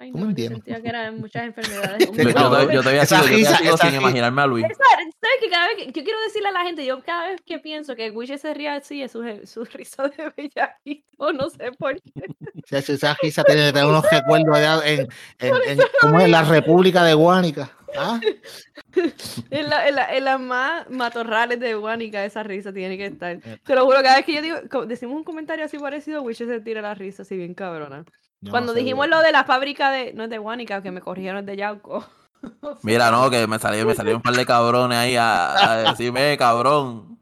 Ay, no, yo entiendes. sentía que eran muchas enfermedades. Te Yo, todavía- yo todavía Esa sigo, yo todavía risa- sigo sin imaginarme a Luis. ¿Sabes sabes que cada vez que yo quiero decirle a la gente, yo cada vez que pienso que Wiche se ríe así es su, su risa de bellaquito, no sé por qué. Esa, esa risa tiene, tiene unos recuerdos allá en, en, en- ¿cómo es? la República de Guánica. ¿Ah? En, la- en la- en las más matorrales de Guanica esa risa tiene que estar. Eh. Te lo juro, cada vez que yo digo, decimos un comentario así parecido, Wiche se tira la risa así bien cabrona. Yo no Cuando sé, dijimos lo de la fábrica de, no es de Guanica, que me corrigieron es de Yauco. Mira, no, que me salió, me salió un par de cabrones ahí a, a decirme, cabrón.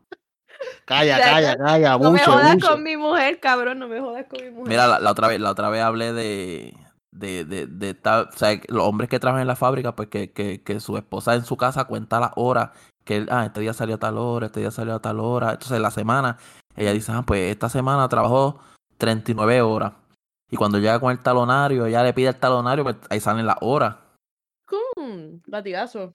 Calla, O sea, calla, calla, No me jodas buche. con mi mujer, cabrón, no me jodas con mi mujer. Mira, la, la otra vez, la otra vez hablé de, de, de, de esta- o sea, los hombres que trabajan en la fábrica, pues que, que, que su esposa en su casa cuenta las horas, que él, ah, este día salió a tal hora, este día salió a tal hora. Entonces la semana, ella dice, ah, pues esta semana trabajó 39 horas. Y cuando llega con el talonario, ella le pide el talonario, pues ahí salen las horas. Mm, latigazo.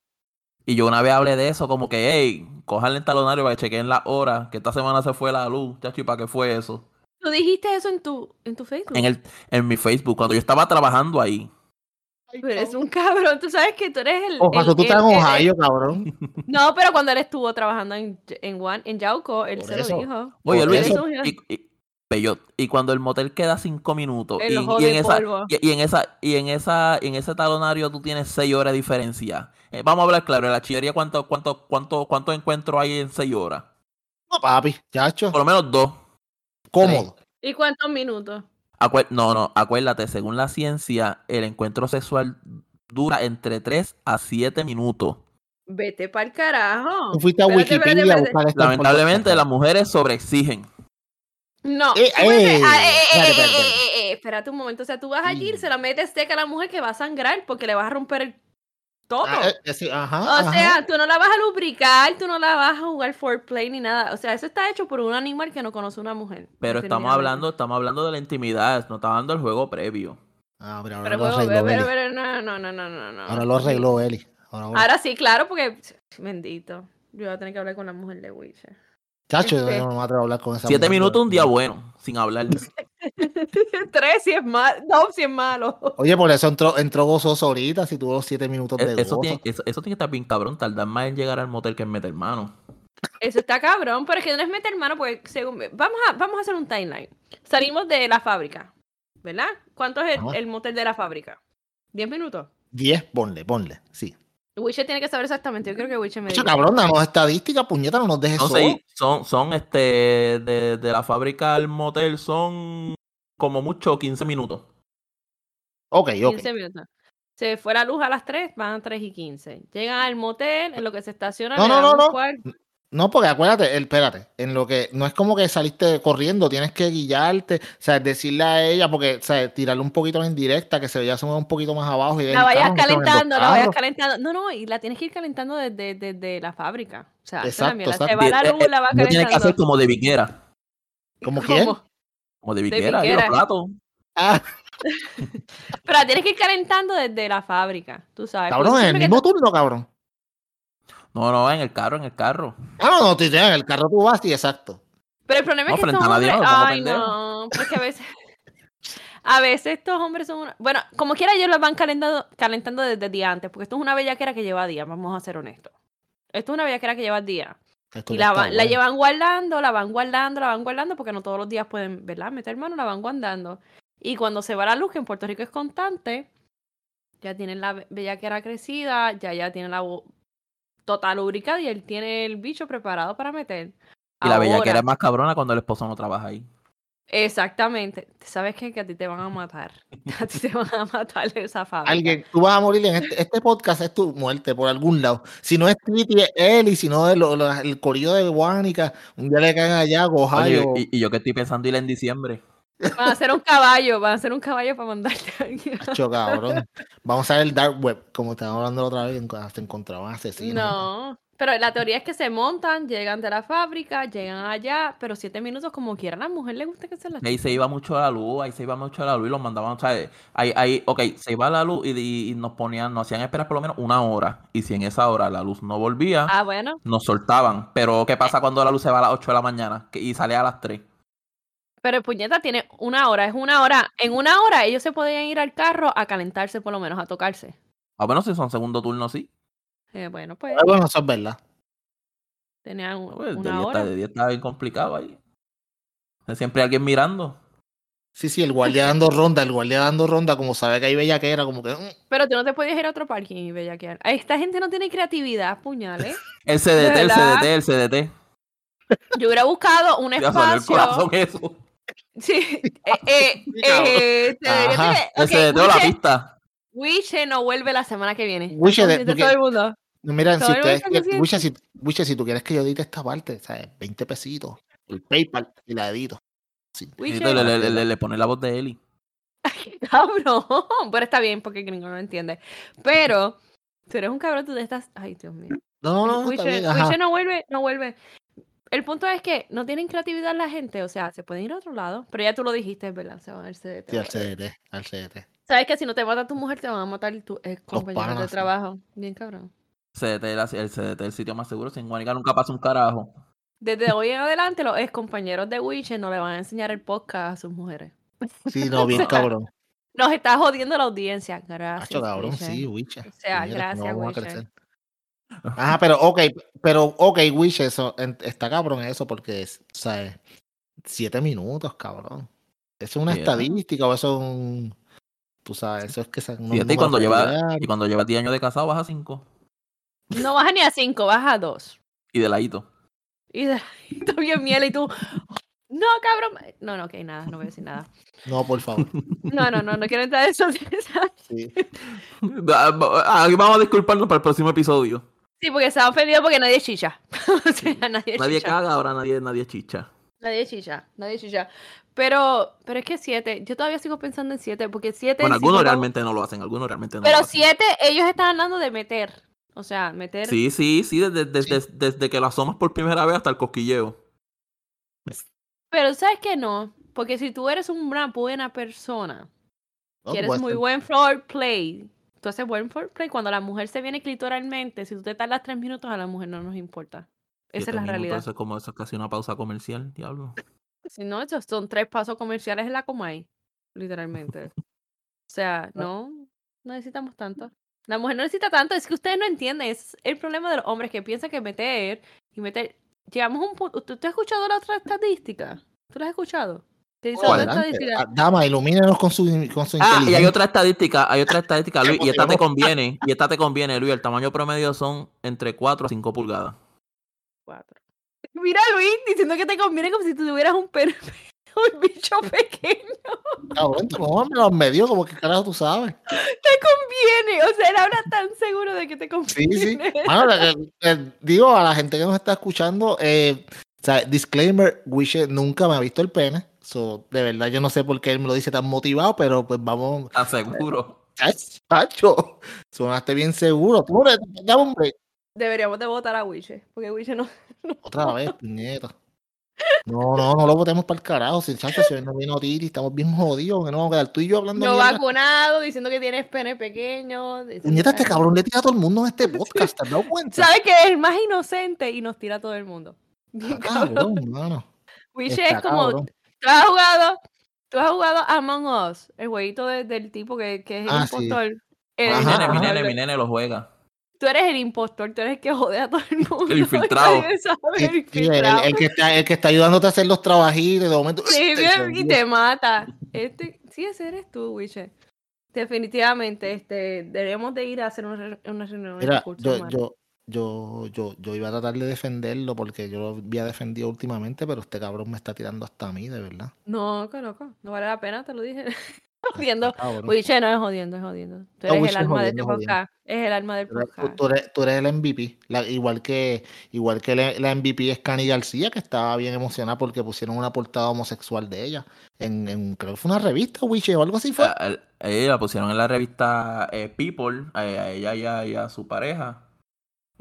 Y yo una vez hablé de eso, como que, hey, cojan el talonario para que chequen las horas, que esta semana se fue la luz, chacho, ¿y para qué fue eso? ¿Tú dijiste eso en tu, en tu Facebook? En, el, en mi Facebook, cuando yo estaba trabajando ahí. Pero eres un cabrón, tú sabes que tú eres el... Ojalá el- tú estás en el- Ohio, cabrón. No, pero cuando él estuvo trabajando en, en, Guan- en Yauco, él Por se eso. lo dijo. Oye, Luis, y- Y cuando el motel queda cinco minutos, El y, en esa, y, y en esa, y en esa, y en ese talonario tú tienes seis horas de diferencia. Eh, vamos a hablar claro, en la chillería cuánto, cuánto, cuánto, cuántos encuentros hay en seis horas. No, papi, chacho, Por lo menos dos. cómodo. ¿Y cuántos minutos? Acuer- no, no, acuérdate, según la ciencia, el encuentro sexual dura entre 3 a 7 minutos. Vete pa'l carajo. Tú fuiste a Espérate, espérate, Wikipedia a buscar esta Lamentablemente las mujeres sobreexigen. No. Eh, eh, ah, eh, eh, espérate, eh, eh, eh, eh, un momento. O sea, tú vas allí, Mm. se la metes seca a la mujer que va a sangrar porque le vas a romper el todo. Ah, eh, sí, ajá, O ajá. sea, tú no la vas a lubricar, tú no la vas a jugar foreplay ni nada. O sea, eso está hecho por un animal que no conoce una mujer. Pero estamos hablando, estamos hablando de la intimidad, no estamos hablando del juego previo. Ah, mira, ahora Pero, lo pero, arregló pero, Eli. pero, no, no, no, no, no, no. Ahora lo arregló Eli. Ahora, ahora. Ahora sí, claro, porque. Bendito. Yo voy a tener que hablar con la mujer de Witcher. Chacho, yo este- no me atrevo a hablar con esa Siete mujer, minutos un día bueno, sin hablar. Tres si es malo. No, si es malo. Oye, por eso entró, entró gozoso ahorita, si tuvo siete minutos de E- Eso gozo. tiene, eso, eso tiene que estar bien cabrón, tardar más en llegar al motel que en meter mano. Eso está cabrón, pero es que no es meter mano, porque según. Vamos a, vamos a hacer un timeline. Salimos de la fábrica, ¿verdad? ¿Cuánto es el, el motel de la fábrica? ¿Diez minutos? Diez, ponle, ponle, sí. Witcher tiene que saber exactamente. Yo creo que Witcher me diga. cabrón, danos estadística, puñeta, no nos dejes Son, solos. seis- son, son este, de, de la fábrica al motel son como mucho 15 minutos. Ok, ok. 15 minutos. Se fue la luz a las 3, van a 3 y 15. Llegan al motel, en lo que se estaciona. No, no, no, no. No, porque acuérdate, el, espérate, en lo que no es como que saliste corriendo, tienes que guiarte, o sea, decirle a ella, porque, o sea, tirarle un poquito en directa, que se vaya a un poquito más abajo y La vayas los calentando, la vayas calentando. No, no, y la tienes que ir calentando desde, desde la fábrica. O sea, la Exacto, mierda. Se exacto. va la Eh, luz, eh, la va no tiene que hacer calentando. como de viquera. ¿Cómo quién? ¿Cómo? Como de De viquera, ahí los viquera. platos. Ah, Pero la tienes que ir calentando desde la fábrica, tú sabes. cabrón, en el mismo turno, cabrón. No, no, en el carro, en el carro. Ah, no, no, tú en el carro tú vas, sí, exacto. Pero el problema No, es que estos hombres. Ay, no. Porque a veces. A veces estos hombres son una... Bueno, como quiera ellos los van calentando, calentando desde el día antes, porque esto es una bellaquera que lleva días, vamos a ser honestos. Esto es una bellaquera que lleva días. Esto Y la, van- la bueno. llevan guardando, la van guardando, la van guardando, porque no todos los días pueden, ¿verdad? Meter mano, la van guardando. Y cuando se va la luz, que en Puerto Rico es constante, ya tienen la be- bellaquera crecida, ya ya tienen la bo- total lubricada y él tiene el bicho preparado para meter. Y la Ahora, bellaquera es más cabrona cuando el esposo no trabaja ahí. Exactamente. ¿Sabes qué? Que a ti te van a matar. A ti te van a matar esa fábrica. Alguien, tú vas a morir en este, este podcast, es tu muerte por algún lado. Si no es Titi, es él, y si no es lo- lo- el corillo de Guánica, un día le caen allá, Ohio. y, y yo que estoy pensando ir en diciembre. Van a hacer un caballo, van a hacer un caballo para mandarte aquí. Macho, cabrón. Vamos a ver el dark web, como estábamos hablando la otra vez, se encontraban asesinos. No, pero la teoría es que se montan, llegan de la fábrica, llegan allá, pero siete minutos como quiera. A la mujer le gusta que se la Ahí se iba mucho la luz, ahí se iba mucho la luz y los mandaban, ¿sabes? Ahí, ahí, ok, se iba la luz y, y- y nos ponían, nos hacían esperar por lo menos una hora. Y si en esa hora la luz no volvía, Ah, bueno. nos soltaban. Pero, ¿qué pasa cuando la luz se va a las 8 de la mañana y sale a las 3? Pero el puñeta tiene una hora, es una hora. En una hora ellos se podían ir al carro a calentarse por lo menos, a tocarse. Ah, bueno, si son segundo turno, sí. Eh, bueno, pues Ah, Bueno, eso es verdad. tenían un- Pues, de, una día hora. está, de día está bien complicado ahí. Siempre hay alguien mirando. Sí, sí, el guardia dando ronda, el guardia dando ronda, como sabe que hay bellaquera, como que. mm, Pero tú no te podías ir a otro parking y bellaquear. Esta gente no tiene creatividad, puñales. El CDT, el? CDT, el CDT. Yo hubiera buscado un salió el espacio. corazón eso. Sí, eh, eh, eh, o la pista. Wiche no vuelve la semana que viene. Wiche, de- todo el mundo. Mira, si ustedes. Wiche, si, Wiche, si tú quieres que yo edite esta parte, ¿sabes? 20 pesitos, el PayPal y la edito. Sí. Wiche, Y le, le- le- le- le pone la voz de Eli. cabrón. Pero está bien porque gringo no entiende. Pero tú eres un cabrón, tú te estás. Ay, Dios mío. No, no. Wiche no vuelve, no vuelve. El punto es que no tienen creatividad la gente, o sea, se pueden ir a otro lado, pero ya tú lo dijiste, es ¿verdad? Se van al CDT. Sí, al CDT, al CDT. Sabes que si no te mata tu mujer, te van a matar tus ex compañeros de trabajo. Bien cabrón. CDT, el CDT, el sitio más seguro. Sin Guanica nunca pasa un carajo. Desde hoy en adelante, los ex compañeros de Wiche no le van a enseñar el podcast a sus mujeres. Sí, no, bien cabrón. Nos está jodiendo la audiencia. Gracias. Macho, cabrón, Wiche. sí, Wiche. O sea, no gracias, vamos a Wiche. crecer. Ajá, pero ok, pero ok, Wiche, eso, en- está cabrón eso porque, es, ¿sabes? Siete minutos, cabrón. Eso es una Yeah. estadística o eso es un... Tú sabes, eso es que... se- Fíjate, y cuando, lleva, y cuando llevas 10 años de casado, vas a 5. No baja ni a cinco, baja a dos. Y de ladito. Y de- tú bien miel y tú. No, cabrón. No, no, ok, nada, no voy a decir nada. No, por favor. No, no, no, no quiero entrar en eso. Sí. Ah, Aquí vamos a disculparnos para el próximo episodio. Sí, porque se ha ofendido porque nadie chicha. o sea, nadie, Nadie chicha. caga, ahora nadie, nadie chicha. Nadie chicha, nadie chicha. Pero, pero es que siete, yo todavía sigo pensando en siete, porque siete. Bueno, si algunos realmente no lo hacen, algunos realmente no Pero lo hacen. siete, ellos están hablando de meter. O sea, meter. Sí, sí, sí, desde, desde, Sí. desde que lo asomas por primera vez hasta el cosquilleo. Pero sabes que no, porque si tú eres una buena persona, No, que eres muy ser. buen floor play, tú haces buen floor play, cuando la mujer se viene clitoralmente, si tú te tardas tres minutos, a la mujer no nos importa. Esa es la realidad. Eso es como eso es casi una pausa comercial, diablo. Si no, esos son tres pasos comerciales en la Comay, literalmente. O sea, Ah. no, no necesitamos tanto. La mujer no necesita tanto, es que ustedes no entienden, es el problema de los hombres que piensan que meter y meter... Llegamos a un punto... ¿Tú, tú has escuchado la otra estadística? ¿Tú la has escuchado? Oh. Ah, Dama, ilumínenos con su, con su Ah, y hay inteligencia. otra estadística, hay otra estadística, Luis, y esta te conviene, y esta te conviene, Luis, el tamaño promedio son entre 4 a 5 pulgadas. Cuatro. Mira, Luis, diciendo que te conviene como si tú tuvieras un, per... un bicho pequeño. Cabrón, tú no me lo medio, como que carajo tú sabes. Te conviene. O sea, él habla tan seguro de que te Sí, conviene. sí. Mano, eh, digo a la gente que nos está escuchando, eh, o sea, disclaimer, Wishe nunca me ha visto el pene. So, de verdad, yo no sé por qué él me lo dice tan motivado, pero pues vamos. Tan seguro. Chacho, sonaste bien seguro. Tú, hombre. Deberíamos de votar a Wiche, porque Wiche no... Otra vez, puñeta. No, no, no lo votemos para el carajo. Si chacho, si no vino Titi, estamos bien jodidos. Que no vamos a quedar tú y yo hablando. No mierda. vacunado, diciendo que tienes pene pequeño. Puñeta, este cabrón le tira a todo el mundo en este podcast. ¿Te has dado cuenta? Sabe que es el más inocente y nos tira a todo el mundo. Bien cabrón. Cabrón, mano. Wiche es como... cabrón. Tú has jugado... Tú has jugado Among Us, el jueguito de- del tipo que, que es el Ah, sí. impostor. El Mi Ajá, nene, mi nene, mi nene lo juega. Tú eres el impostor, tú eres el que jode a todo el mundo. infiltrado. Sí, el sí, el, infiltrado. el que está, el que está ayudándote a hacer los trabajitos de momento. Sí, ¡ay, te bien, y te mata. Este, sí, ese eres tú, Wiche. Definitivamente, este, debemos de ir a hacer una, re- una reunión de Mira, recursos yo, yo, yo, yo, yo iba a tratar de defenderlo porque yo lo había defendido últimamente, pero este cabrón me está tirando hasta a mí, de verdad. No, qué loco. No vale la pena, te lo dije. jodiendo. Wiche no es jodiendo, es jodiendo. Tú No, eres Wiche el alma de este jodiendo. podcast. Es el alma del Tú eres, tú- podcast. tú eres- tú eres el MVP. La- igual que, igual que la, la MVP es Cani García, que estaba bien emocionada porque pusieron una portada homosexual de ella. En, en- creo que fue una revista, Wiche, o algo así fue. A- a- a ella la pusieron en la revista eh, People, a, a ella y a, y a su pareja.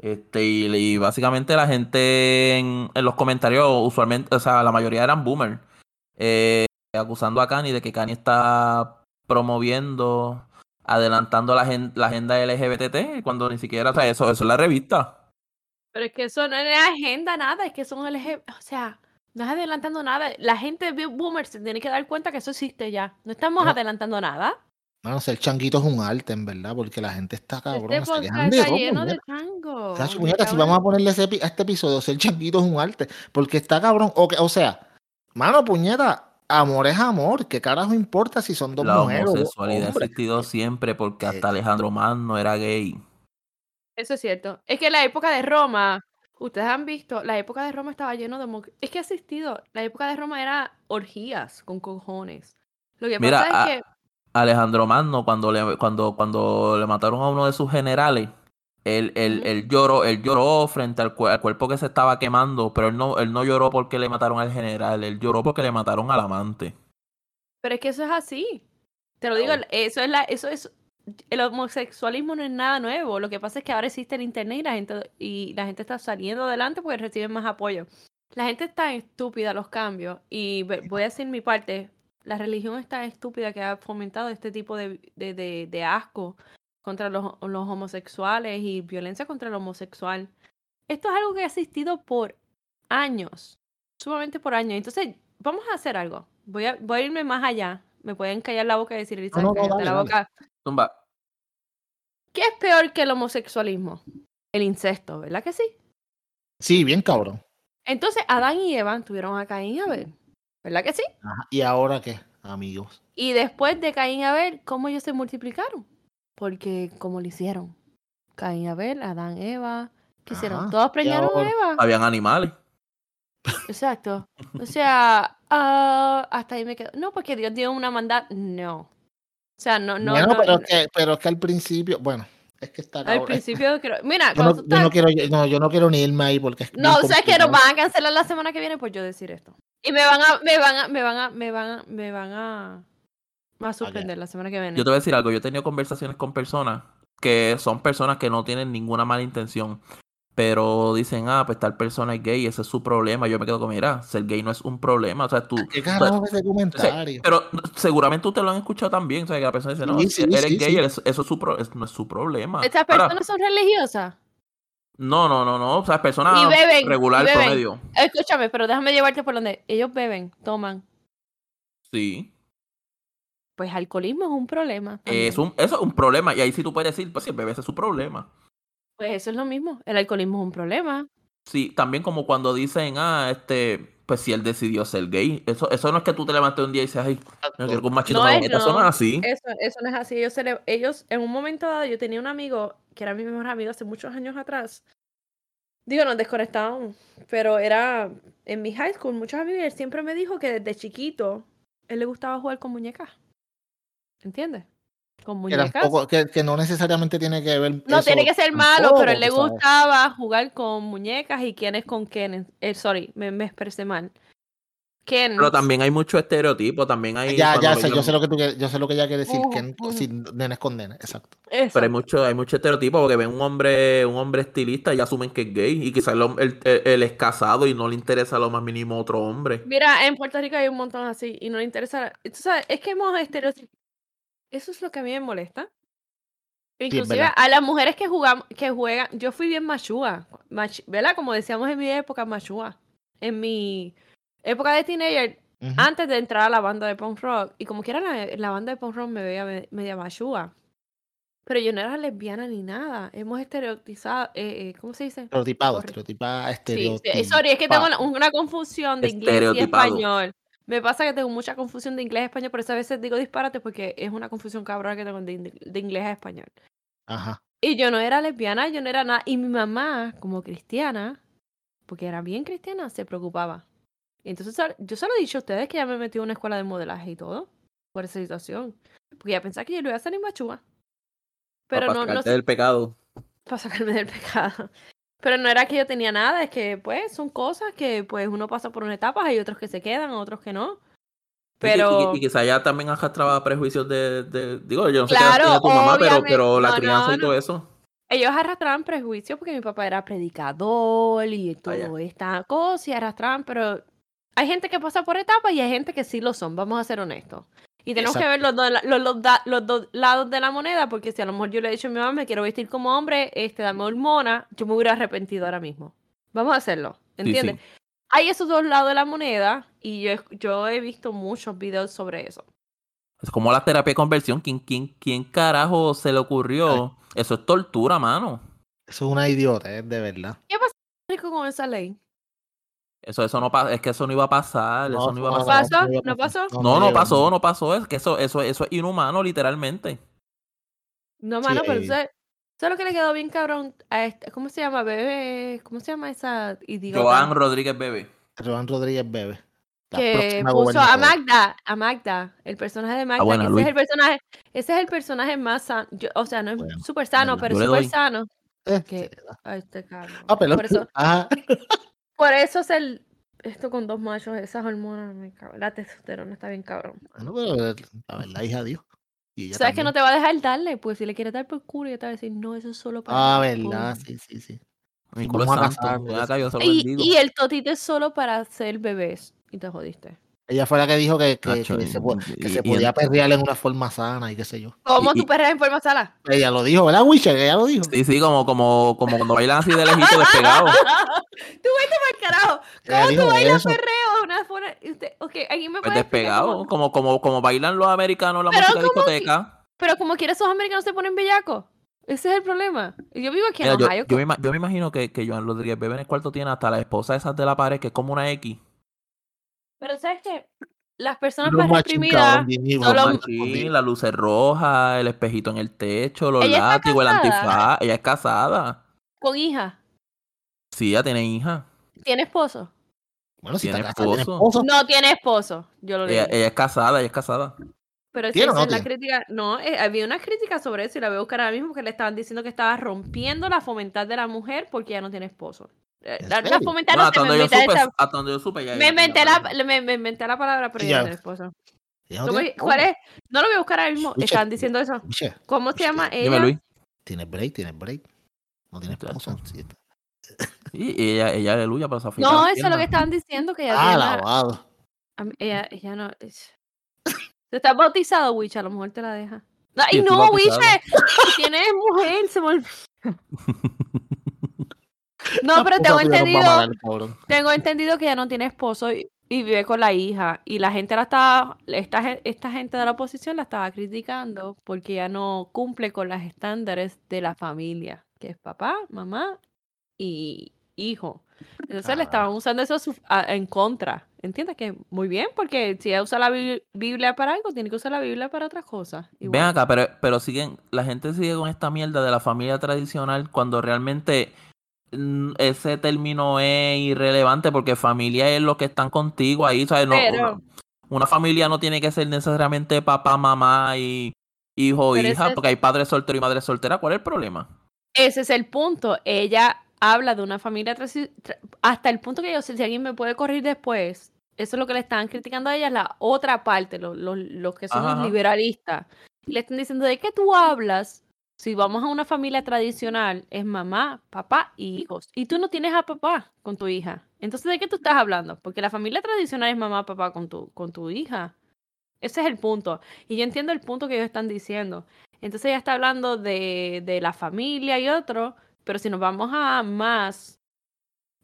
Este, y, y básicamente la gente en, en los comentarios, usualmente, o sea, la mayoría eran boomers, eh, acusando a Kanye de que Kanye está promoviendo, adelantando la, la agenda LGBT, cuando ni siquiera, o sea, eso, eso es la revista. Pero es que eso no es agenda, nada. Es que son LG. O sea, no es adelantando nada. La gente de boomer se tiene que dar cuenta que eso existe ya. No estamos No. adelantando nada. Mano, ser changuito es un arte, en verdad, porque la gente está cabrón. este se quejan podcast de está lleno de chango. Si vamos a ponerle ese a este episodio, ser changuito es un arte, porque está cabrón. O, que- o sea, mano, puñeta, amor es amor. ¿Qué carajo importa si son dos La mujeres dos homosexualidad ha existido siempre porque hasta Alejandro Magno era gay. Eso es cierto. Es que en la época de Roma, ustedes han visto, la época de Roma estaba lleno de... Es que ha existido. La época de Roma era orgías con cojones. Lo que Mira, pasa ah, es que... Alejandro Magno, cuando le, cuando, cuando le mataron a uno de sus generales, él, él, él lloró, él lloró frente al, al cuerpo que se estaba quemando, pero él no, él no lloró porque le mataron al general, él lloró porque le mataron al amante. Pero es que eso es así. Te lo digo, eso es la, eso es, el homosexualismo no es nada nuevo. Lo que pasa es que ahora existe el internet y la gente, y la gente está saliendo adelante porque reciben más apoyo. La gente es tan estúpida a los cambios. Y voy a decir mi parte. La religión es tan estúpida que ha fomentado este tipo de, de, de- de asco contra los, los homosexuales y violencia contra el homosexual. Esto es algo que ha existido por años. Sumamente por años. Entonces, vamos a hacer algo. Voy a, voy a irme más allá. Me pueden callar la boca y decir, Elizabeth, no, no, cállate dale, la dale. boca. Tumba. ¿Qué es peor que el homosexualismo? El incesto, ¿verdad que sí? Sí, bien cabrón. Entonces, Adán y Eva tuvieron a Caín y Abel, ¿verdad que sí? Ajá. ¿Y ahora qué, amigos? Y después de Caín y Abel, ¿cómo ellos se multiplicaron? Porque, ¿cómo lo hicieron? Caín y Abel, Adán, Eva, ¿qué hicieron? Ajá. Todos preñaron a Eva. Habían animales. Exacto. O sea, ah, hasta ahí me quedo. No, porque Dios dio una maldad. No. O sea, no, no, bueno, no. pero, no. es que, pero es que al principio, bueno, es que está Al cabrón. principio, creo- mira, Yo cuando no, yo no quiero, no, yo no quiero ni irme ahí porque es No, bien sabes que nos van a cancelar la semana que viene por yo decir esto. Y me van a, me van a, me van a, me van a, me van a, a suspender la semana que viene. Yo te voy a decir algo, yo he tenido conversaciones con personas que son personas que no tienen ninguna mala intención, pero dicen, ah, pues tal persona es gay, ese es su problema. Yo me quedo con, mira, ser gay no es un problema, o sea, tú... ¿Qué o sea, carajo es ese o sea, comentario? pero seguramente ustedes lo han escuchado también, o sea, que la persona dice, no, Sí, si sí, eres sí, gay, sí. eres- eso es su pro- es- no es su problema. Estas Ahora, personas son religiosas. no, no, no, no, o sea, personas Y beben, regular y beben. promedio. Escúchame, pero déjame llevarte por donde ellos beben, toman. Sí, Pues alcoholismo es un problema. también. es un, eso es un problema, y ahí sí tú puedes decir, pues sí, bebé, ese es su problema. Pues eso es lo mismo. El alcoholismo es un problema. Sí, también como cuando dicen, ah, este, pues si él decidió ser gay, eso, eso no es que tú te levantes un día y dices, ay, no quiero que un machito No me es, meta", eso no no. es así. Eso, eso no es así. Ellos, se le- ellos, en un momento dado, yo tenía un amigo que era mi mejor amigo hace muchos años atrás. Digo, nos desconectábamos, pero era en mi high school, muchos amigos, y él siempre me dijo que desde chiquito él le gustaba jugar con muñecas. ¿Entiendes? Con Que, muñecas. tampoco, que, que no necesariamente tiene que ver. No eso tiene que ser malo, todo, pero a él le sabes. gustaba jugar con muñecas y quiénes con quiénes. Eh, sorry, me, me expresé mal. Ken. Pero también hay mucho estereotipo, también hay... Ya, ya sé, yo sé lo que tú yo sé lo que ella quiere decir, ujú. sin nenes con nenes, exacto. Pero hay mucho, hay mucho estereotipo porque ven un hombre, un hombre estilista y asumen que es gay y quizás el- el- él es casado y no le interesa lo más mínimo otro hombre. Mira, en Puerto Rico hay un montón así y no le interesa. Tú sabes, es que hemos estereotipado. Eso es lo que a mí me molesta. Inclusive a las mujeres que jugamos, que juegan, yo fui bien machúa, mach- ¿verdad? Como decíamos en mi época, machúa. En mi época de teenager, Ujú. antes de entrar a la banda de punk rock, y como quiera la, la banda de punk rock me veía me- media machúa. Pero yo no era lesbiana ni nada. Hemos estereotizado, eh, eh, ¿cómo se dice? Estereotipado, estereotipada, Sí, estereotipado. sí, sorry, es que tengo una, una confusión de inglés y español. Me pasa que tengo mucha confusión de inglés a español, por eso a veces digo disparate porque es una confusión cabrona que tengo de, in- de inglés a español. Ajá. Y yo no era lesbiana, yo no era nada. Y mi mamá, como cristiana, porque era bien cristiana, se preocupaba. Y entonces yo se lo he dicho a ustedes que ya me metí en una escuela de modelaje y todo por esa situación. Porque ya pensaba que yo lo iba a hacer en Machúa. Pero para no, no del pecado. para sacarme del pecado. Pero no era que yo tenía nada, es que pues son cosas que pues uno pasa por una etapa, hay otros que se quedan, otros que no. Y Pero Y, y quizá ya también arrastraba prejuicios de, de- Digo, yo no sé Claro, qué tu mamá, pero, pero la No, crianza no, y todo no. eso. ellos arrastraban prejuicios porque mi papá era predicador y Vaya. todo esta cosa y arrastraban, pero hay gente que pasa por etapas y hay gente que sí lo son, vamos a ser honestos. Y tenemos que ver los dos, la- los, los da- los dos lados de la moneda, porque si a lo mejor yo le he dicho a mi mamá, me quiero vestir como hombre, este, dame hormona, yo me hubiera arrepentido ahora mismo. Vamos a hacerlo, ¿entiendes? sí. Hay esos dos lados de la moneda y yo, he- yo he visto muchos videos sobre eso. Es como la terapia de conversión. ¿Quién, quién, quién carajo se le ocurrió? Eso es tortura, mano. Eso es una idiota, es de verdad. ¿Qué pasa con esa ley? Eso, eso no pa- es que eso no iba a pasar. eso no iba a no, pasar. ¿Pasó? ¿No pasó? No, no pasó, no pasó. Es que eso, eso, eso es inhumano, literalmente. No, Sí, mano, pero eh. ¿sabes ¿sabes lo que le quedó bien cabrón a este? ¿Cómo se llama? Bebé, ¿cómo se llama esa idiota? Joan Rodríguez Bebe. Rohan Rodríguez Bebe. La que puso a. Magda, a Magda, el personaje de Magda, buena, que ese Luis. es el personaje, ese es el personaje más sano, yo- o sea, no es Bueno, súper sano, verdad. pero súper sano. Eh, que- sí. Ay, este cabrón. Ah, pero. Por eso, Ajá. por eso es el, esto con dos machos, esas hormonas, me cago- la testosterona está bien cabrón. Bueno, pero la verdad, hija Dios. Y ¿Sabes que no te va a dejar darle? Pues si le quieres dar por culo, ya te va a decir, no, eso es solo para Ah, verdad, esposo". sí, sí, sí. Vamos a santo. Y, y el totito es solo para hacer bebés. Y te jodiste. Ella fue la que dijo que, que, y- se, po- que y- se y podía el- perrear en una forma sana y qué sé yo. ¿Cómo Y- tú y- perreas en forma sala? Ella lo dijo, ¿verdad, Witcher? Ella lo dijo. Sí, sí, como, como, como cuando bailan así de lejito despegado. tú vete para el carajo. ¿Cómo tú bailas perreo una forma? Usted, ok, alguien me Pues puede despegado. cómo- Como, como, como bailan los americanos la Pero música ¿cómo que- discoteca. Pero como quiera esos americanos se ponen bellacos. Ese es el problema. Yo vivo aquí en Mira, Ohio. yo me, yo me imagino que, que Joan Rodríguez Bebe en el cuarto tiene hasta la esposa esas de la pared, que es como una X. Pero ¿sabes qué? Las personas más reprimidas... solo- Machín, la luz roja, el espejito en el techo, los ¿Ella está látigos, el antifaz. Ella es casada. Con hija. Sí, ella tiene hija. ¿Tiene esposo? Bueno, si Tiene está casada, tiene esposo. No tiene esposo. Yo lo Ella, leí. ella es casada, ella es casada. Pero sí, ¿Tiene o esa no es la crítica. No, eh, había una crítica sobre eso y la voy a buscar ahora mismo porque le estaban diciendo que estaba rompiendo la fomental de la mujer porque ella no tiene esposo. Eh, ¿En La, No, hasta me donde yo inventé supe, esa- hasta donde yo supe ya Me ella inventé la, me, me inventé la palabra, pero ya. ¿Cómo- tiene ¿Cuál es? No lo voy a buscar ahora mismo. Miche, Estaban diciendo eso. ¿Cómo se llama Dime, ella? Luis. Tiene break, tiene break. No tiene Exacto. esposo. sí. Sí, y ella, ella aleluya, pero se afeita No, eso es lo que estaban diciendo, que ella Ah, lavado. ella, ella no... es- ¿Te estás bautizado, Wicha? A lo mejor te la deja. ¡Ay, no! Si tienes mujer, se me olvidó. No, pero tengo entendido... Tengo entendido que ella no tiene esposo y, y vive con la hija. Y la gente la estaba, esta, esta gente de la oposición la estaba criticando porque ella no cumple con los estándares de la familia, que es papá, mamá y hijo. Entonces le estaban usando eso en contra. ¿Entiendes? Que muy bien, porque si ella usa la Bi- Biblia para algo, tiene que usar la Biblia para otras cosas. Ven Igual. acá, pero, pero siguen, la gente sigue con esta mierda de la familia tradicional cuando realmente ese término es irrelevante porque familia es lo que están contigo ahí, ¿sabes? No, Pero- una, familia no tiene que ser necesariamente papá, mamá y hijo o Pero hija, porque hay padres solteros y madres solteras. ¿Cuál es el problema? Ese es el punto. Ella habla de una familia hasta el punto que yo sé si alguien me puede correr después. Eso es lo que le están criticando a ella, la otra parte, los, los, los que son Ajá, los liberalistas. Le están diciendo de qué tú hablas. Si vamos a una familia tradicional, es mamá, papá y hijos. Y tú no tienes a papá con tu hija. Entonces, ¿de qué tú estás hablando? Porque la familia tradicional es mamá, papá con tu, con tu hija. Ese es el punto. Y yo entiendo el punto que ellos están diciendo. Entonces ella está hablando de, de la familia y otro, pero si nos vamos a más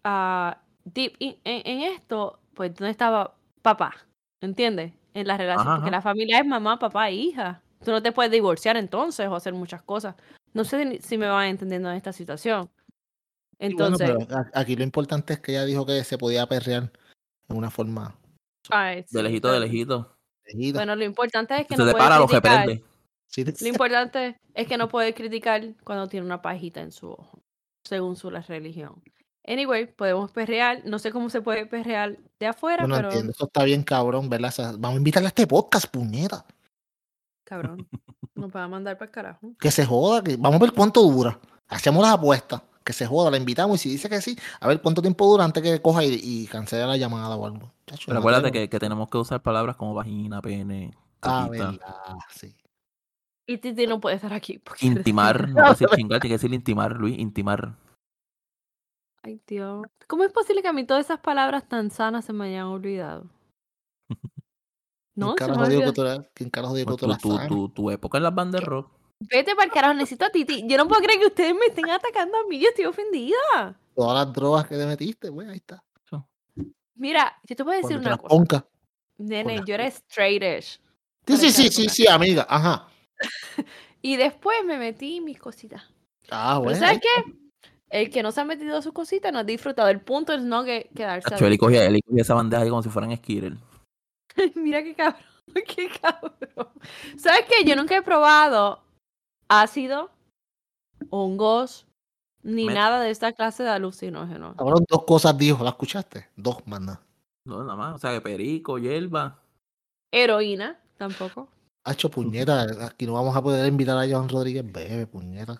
a deep in- en, en esto, pues ¿dónde estaba papá? ¿Entiendes? En la relación, Ajá, porque ajá. la familia es mamá, papá e hija. Tú no te puedes divorciar entonces o hacer muchas cosas. No sé si me van entendiendo en esta situación. Y bueno, Entonces, pero a- aquí lo importante es que ella dijo que se podía perrear en una forma ay, De lejito, de lejito. Bueno, lo importante es que Se no te puedes para, lo criticar. reprende. Sí, Lo importante es que no puede criticar cuando tiene una pajita en su ojo, según su la religión. Anyway, podemos perrear. No sé cómo se puede perrear de afuera, no pero entiendo. Eso está bien cabrón, ¿verdad? O sea, vamos a invitarle a este podcast, puñeta. Cabrón. Nos va a mandar para el carajo. Que se joda. Que... Vamos a ver cuánto dura. Hacemos las apuestas. Que se joda, la invitamos y si dice que sí, a ver cuánto tiempo dura antes que coja y, y cancele la llamada o algo. Chacho, Pero acuérdate que, que tenemos que usar palabras como vagina, pene, Ah, coquita. verdad, sí. Y Titi no puede estar aquí. porque- Intimar, no puede decir chingar, tiene que decir intimar, Luis, intimar. Ay, Dios. ¿Cómo es posible que a mí todas esas palabras tan sanas se me hayan olvidado? No, ¿Quién carajo dijo que olvidó. tú eras- ¿Quién carajo dijo Pues que tú tu, eras tu, tu, tu época en las bandas rock. Vete para el carajo, necesito a Titi. Yo no puedo creer que ustedes me estén atacando a mí. Yo estoy ofendida. Todas las drogas que te metiste, güey, ahí está. Mira, yo te a decir Cuando una cosa. ponca. Nene, yo era straightish. Sí, Para sí, sí, sí, por sí, amiga. Ajá. Y después me metí mis cositas. Ah, Pero bueno. ¿sabes qué? El que no se ha metido sus cositas no ha disfrutado. El punto es no que quedarse Cacho, él adicto. cogía, él cogía esa bandeja ahí como si fueran Skittle. Mira qué cabrón, qué cabrón. ¿Sabes qué? Yo nunca he probado ácido, hongos, ni Me- nada de esta clase de alucinógenos. Cabrón, dos cosas dijo, ¿la escuchaste? Dos, más nada. No, nada más. O sea, que perico, hierba. Heroína, tampoco. Hacho, puñeta, aquí no vamos a poder invitar a Joan Rodríguez Bebe, puñeta.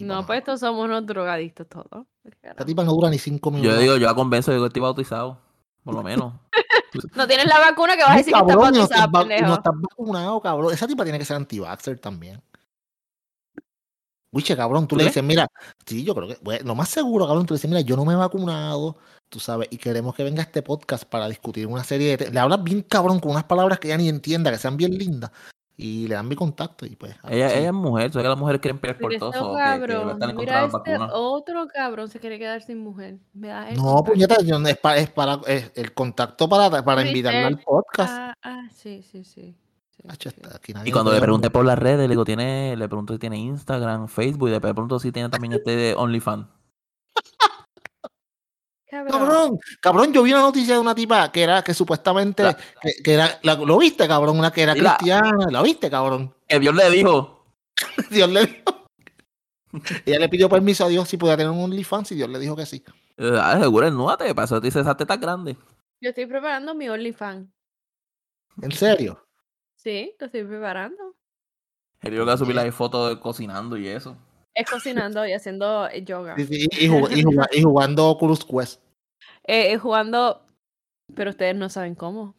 No, pues estos somos unos drogadictos todos. Esta tipa no dura ni cinco Yo minutos. digo, yo la convenzo de que estoy bautizado. Por lo menos. No tienes la vacuna que vas a decir que está Cabrón, no estás, pendejo. no estás vacunado, cabrón. Esa tipa tiene que ser anti-vaxxer también. Wiche, cabrón, tú ¿Tú le dices, mira, sí, yo creo que, bueno, lo más seguro, cabrón, tú le dices, mira, yo no me he vacunado, tú sabes, y queremos que venga este podcast para discutir una serie de... Le hablas bien, cabrón, con unas palabras que ella ni entienda, que sean bien lindas, y le dan mi contacto, y pues... ella, es mujer, sabes que las mujeres quieren pelear por todo este. Que, que mira este otro cabrón se quiere quedar sin mujer. Me da No, puñeta, yo no- es para, es para es el contacto para, para invitarla al podcast. Ah, ah, sí, sí, sí. sí, Hacho, sí. está- aquí nadie Y cuando le pregunté por las redes, le digo, tiene, le pregunto si tiene Instagram, Facebook, y le pregunto si tiene también este de OnlyFans. Cabrón. Cabrón, cabrón, yo vi una noticia de una tipa que era que supuestamente La- que, que era la- lo viste, cabrón, una que era la- cristiana, la viste, cabrón. Que Dios le dijo, Dios le dijo. Ella le pidió permiso a Dios si podía tener un OnlyFans y Dios le dijo que sí. eh, ah, seguro desnúdate, para eso te dice esas tetas grandes. Yo estoy preparando mi OnlyFans. ¿En serio? Sí, lo estoy preparando. Él que subir las fotos cocinando y eso. Es cocinando y haciendo eh, yoga. Sí, sí, y, jug- y jug- y jugando Oculus Quest. Eh, eh, jugando, pero ustedes no saben cómo.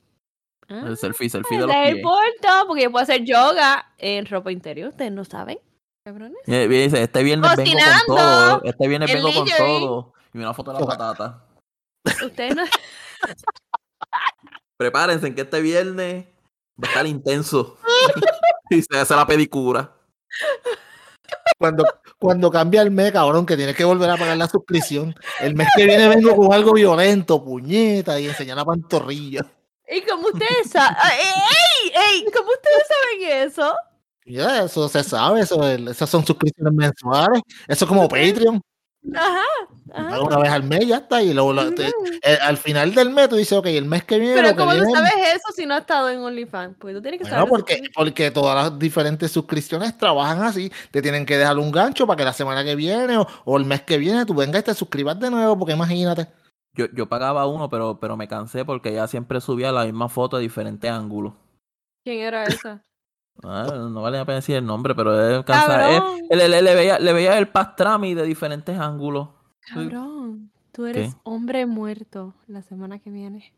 Ah, El selfie, selfie de los pies. importa, porque yo puedo hacer yoga en ropa interior. Ustedes no saben, cabrones. Dice, este viernes vengo con todo, este viernes en vengo con todo. Y una foto de la patata. Ustedes no. Prepárense en que este viernes va a estar intenso. y se hace la pedicura. Cuando, cuando cambia el mes, cabrón, que tienes que volver a pagar la suscripción. El mes que viene vengo con algo violento, puñeta, y enseñar la pantorrilla. Y como ustedes saben. ¡Ey! ¡Ey! ¿Cómo ustedes saben eso? Ya, eso se sabe, eso, esas son suscripciones mensuales. Eso es como Patreon. Ajá. ajá. Una vez al mes ya está. Y luego la- te- eh, al final del mes tú dices, ok, el mes que viene. Pero ¿cómo tú sabes eso si no has estado en OnlyFans? Porque tú tienes que Bueno, saber. porque, eso. porque todas las diferentes suscripciones trabajan así. Te tienen que dejar un gancho para que la semana que viene o, o el mes que viene tú vengas y te suscribas de nuevo, porque imagínate. Yo, yo pagaba uno, pero, pero me cansé porque ella siempre subía la misma foto de diferentes ángulos. ¿Quién era esa? Ah, no vale la pena decir el nombre, pero es cansado. Cabrón. le, le- le veía, le veía el pastrami de diferentes ángulos. Cabrón. Tú eres ¿Qué? hombre muerto la semana que viene.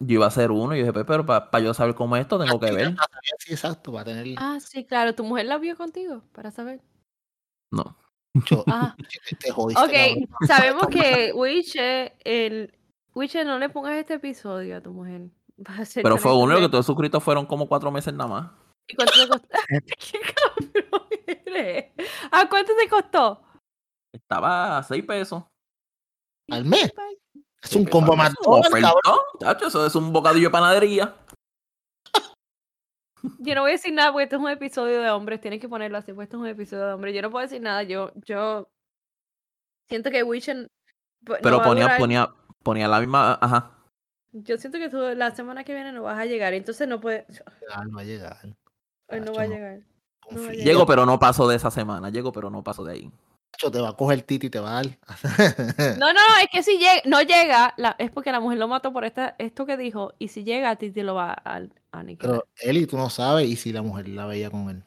Yo iba a hacer uno y yo dije, "Pe- pero para yo saber cómo es esto, tengo que ver. Sí, exacto, va a tener Ah, sí, claro. ¿Tu mujer la vio contigo? Para saber. No. Ah, te, te jodiste, ok. cabrón. Sabemos que Wiche, el. Wiche, no le pongas este episodio a tu mujer. Va a ser Pero fue uno que todos suscritos fueron como cuatro meses nada más. ¿Y cuánto te costó? ¿Qué cabrón eres? ¿A cuánto te costó? Estaba a seis pesos. Al mes. Es un combo más es un ofertón, chacho, eso es un bocadillo de panadería. Yo no voy a decir nada porque esto es un episodio de hombres. Tienes que ponerlo así, porque esto es un episodio de hombres. Yo no puedo decir nada. Yo, yo siento que no Pero ponía, ponía, ponía la misma, ajá. Yo siento que tú la semana que viene no vas a llegar. Entonces no puede. No va a llegar. Hoy no va a no. llegar. Llego, pero no paso de esa semana. Llego, pero no paso de ahí. Te va a coger Titi y te va a dar. No, no, no, es que si llega, no llega, la- es porque la mujer lo mató por esta, esto que dijo, y si llega, Titi lo va a, a aniquilar. Pero Eli, tú no sabes, y si la mujer la veía con él.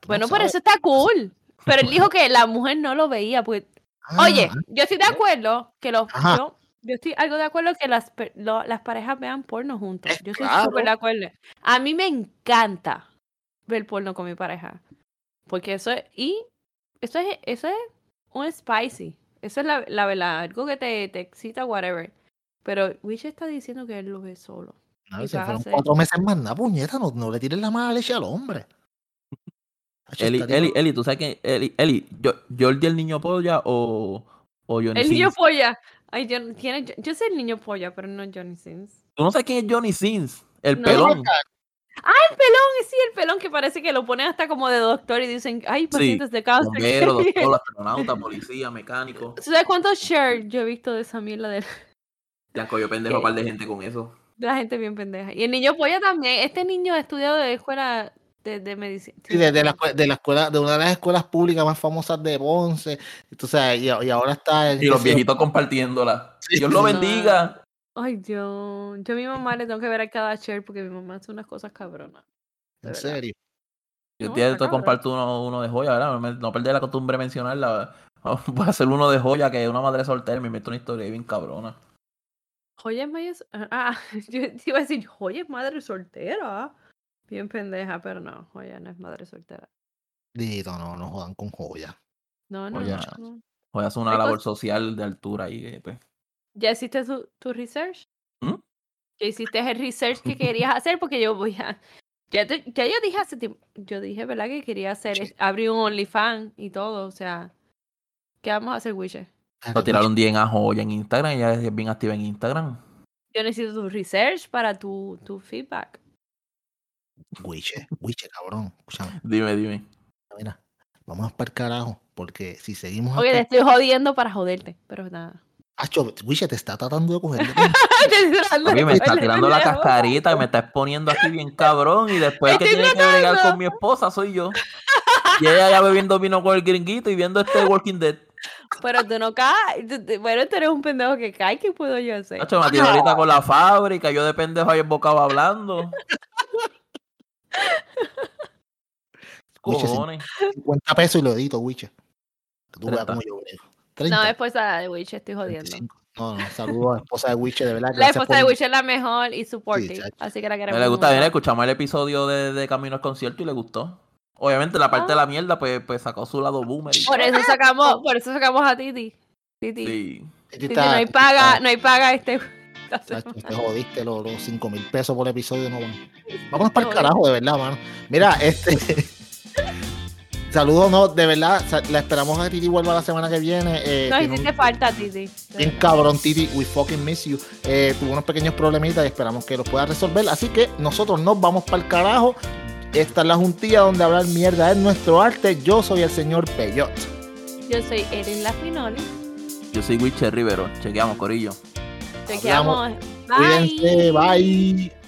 Tú no bueno, por sabes. eso está cool. Pero él dijo que la mujer no lo veía, pues Ah, Oye, yo estoy de acuerdo que los. Ajá. Yo, yo estoy algo de acuerdo que las, lo- las parejas vean porno juntos. Es Yo estoy claro. súper de acuerdo. A mí me encanta ver porno con mi pareja. Porque eso es. Y eso es, eso es un spicy. Eso es la, la verdad. Algo que te, te excita, whatever. Pero Wish está diciendo que él lo ve solo. No, se fueron hacer- cuatro meses más nada, puñeta, no, no le tires la mala leche al hombre. Eli, Eli, Eli, tú sabes que. Eli, Eli, yo, Jordi el niño polla o, o Johnny El niño polla. Ay, yo, tiene, yo, yo sé el niño polla, pero no Johnny Sins. ¿Tú no sabes quién es Johnny Sins? El No. pelón. El pelón, sí, el pelón que parece que lo ponen hasta como de doctor y dicen, ay, pacientes de cáncer. Bombero, doctor, astronauta, policía, mecánico. ¿Tú sabes cuántos shares yo he visto de esa mierda de, Ya cogió pendejo a par de gente con eso. la gente bien pendeja? Y el niño polla también. Este niño ha estudiado de escuela de, de medicina. Sí, de, de la, de la escuela, de una de las escuelas públicas más famosas de Ponce. Entonces, y, y ahora está Y los viejitos compartiéndola. Dios lo bendiga. Ay, Dios. Yo a mi mamá le tengo que ver a cada share porque mi mamá hace unas cosas cabronas. En serio. Yo No, te comparto uno, uno de joya, ¿verdad? No, no perder la costumbre de mencionarla. Voy a hacer uno de joya que es una madre soltera me meto una historia bien cabrona. Joya es madre. Ah, yo te iba a decir, Joya es madre soltera. Bien pendeja, pero no, Joya no es madre soltera. Dito, no, no jodan con joya. No, no, Joya. no. Voy a hacer una labor social de altura ahí. que, pues, ¿Ya hiciste tu, tu research? ¿Mm? ¿Ya hiciste el research que querías hacer? Porque yo voy a... Ya, te- ya yo dije hace tiempo, yo dije, ¿verdad? Que quería hacer, Sí. es- abrir un OnlyFans y todo, o sea, ¿qué vamos a hacer, Wisher? Lo tiraron 10 a joya en Instagram. Ella es bien activa en Instagram. Yo necesito tu research para tu, tu feedback. Wiche, Wiche, cabrón. Escúchame, Dime, dime. mira, vamos para el carajo. Porque si seguimos Oye, te hasta- estoy jodiendo para joderte, pero nada. Acho, Wiche te está tratando de coger. Papi, me está tirando la cascarita me está exponiendo aquí bien cabrón. Y después que tiene que bregar con mi esposa soy yo. Y ella ya bebiendo vino con el gringuito y viendo este Walking Dead. Pero tú no caes. Bueno, tú eres un pendejo que cae. ¿Qué puedo yo hacer? Nacho, me tiró ahorita con la fábrica. Yo de pendejo ahí embocado hablando. Wiche, Cojones. 50 pesos y lo edito, Wiche. Tú veas 30. cómo yo brego. 30, No, esposa de Witch, estoy jodiendo. 25. No, no, saludos a la esposa de Wiche, de verdad. La esposa de por- Witch es la mejor y supportive. así que la Me queremos. le gusta mucho. bien, escuchamos el episodio de, de Camino al Concierto y le gustó. Obviamente la parte de la mierda, pues, pues sacó su lado boomer. y- Ah. Por eso sacamos, por eso sacamos a Titi. Titi. Sí. Titi Titi, está- no hay paga, está- no hay paga este. Chacho, te jodiste los, los 5 mil pesos por episodio, no van. Vámonos para el carajo, de verdad, mano. Mira, este. Saludos, no, de verdad. La esperamos a que Titi vuelva la semana que viene. eh, No hiciste un- falta, Titi. Bien cabrón, Titi, we fucking miss you. Eh, tuvo unos pequeños problemitas y esperamos que los pueda resolver. Así que nosotros nos vamos para el carajo. Esta es la juntilla donde hablar mierda es nuestro arte. Yo soy el señor Peyot. Yo soy Erin Lafinoli. Yo soy Witcher Rivero. Chequeamos, Corillo. Te Hablamos. quedamos. Bye. Cuídense, bye.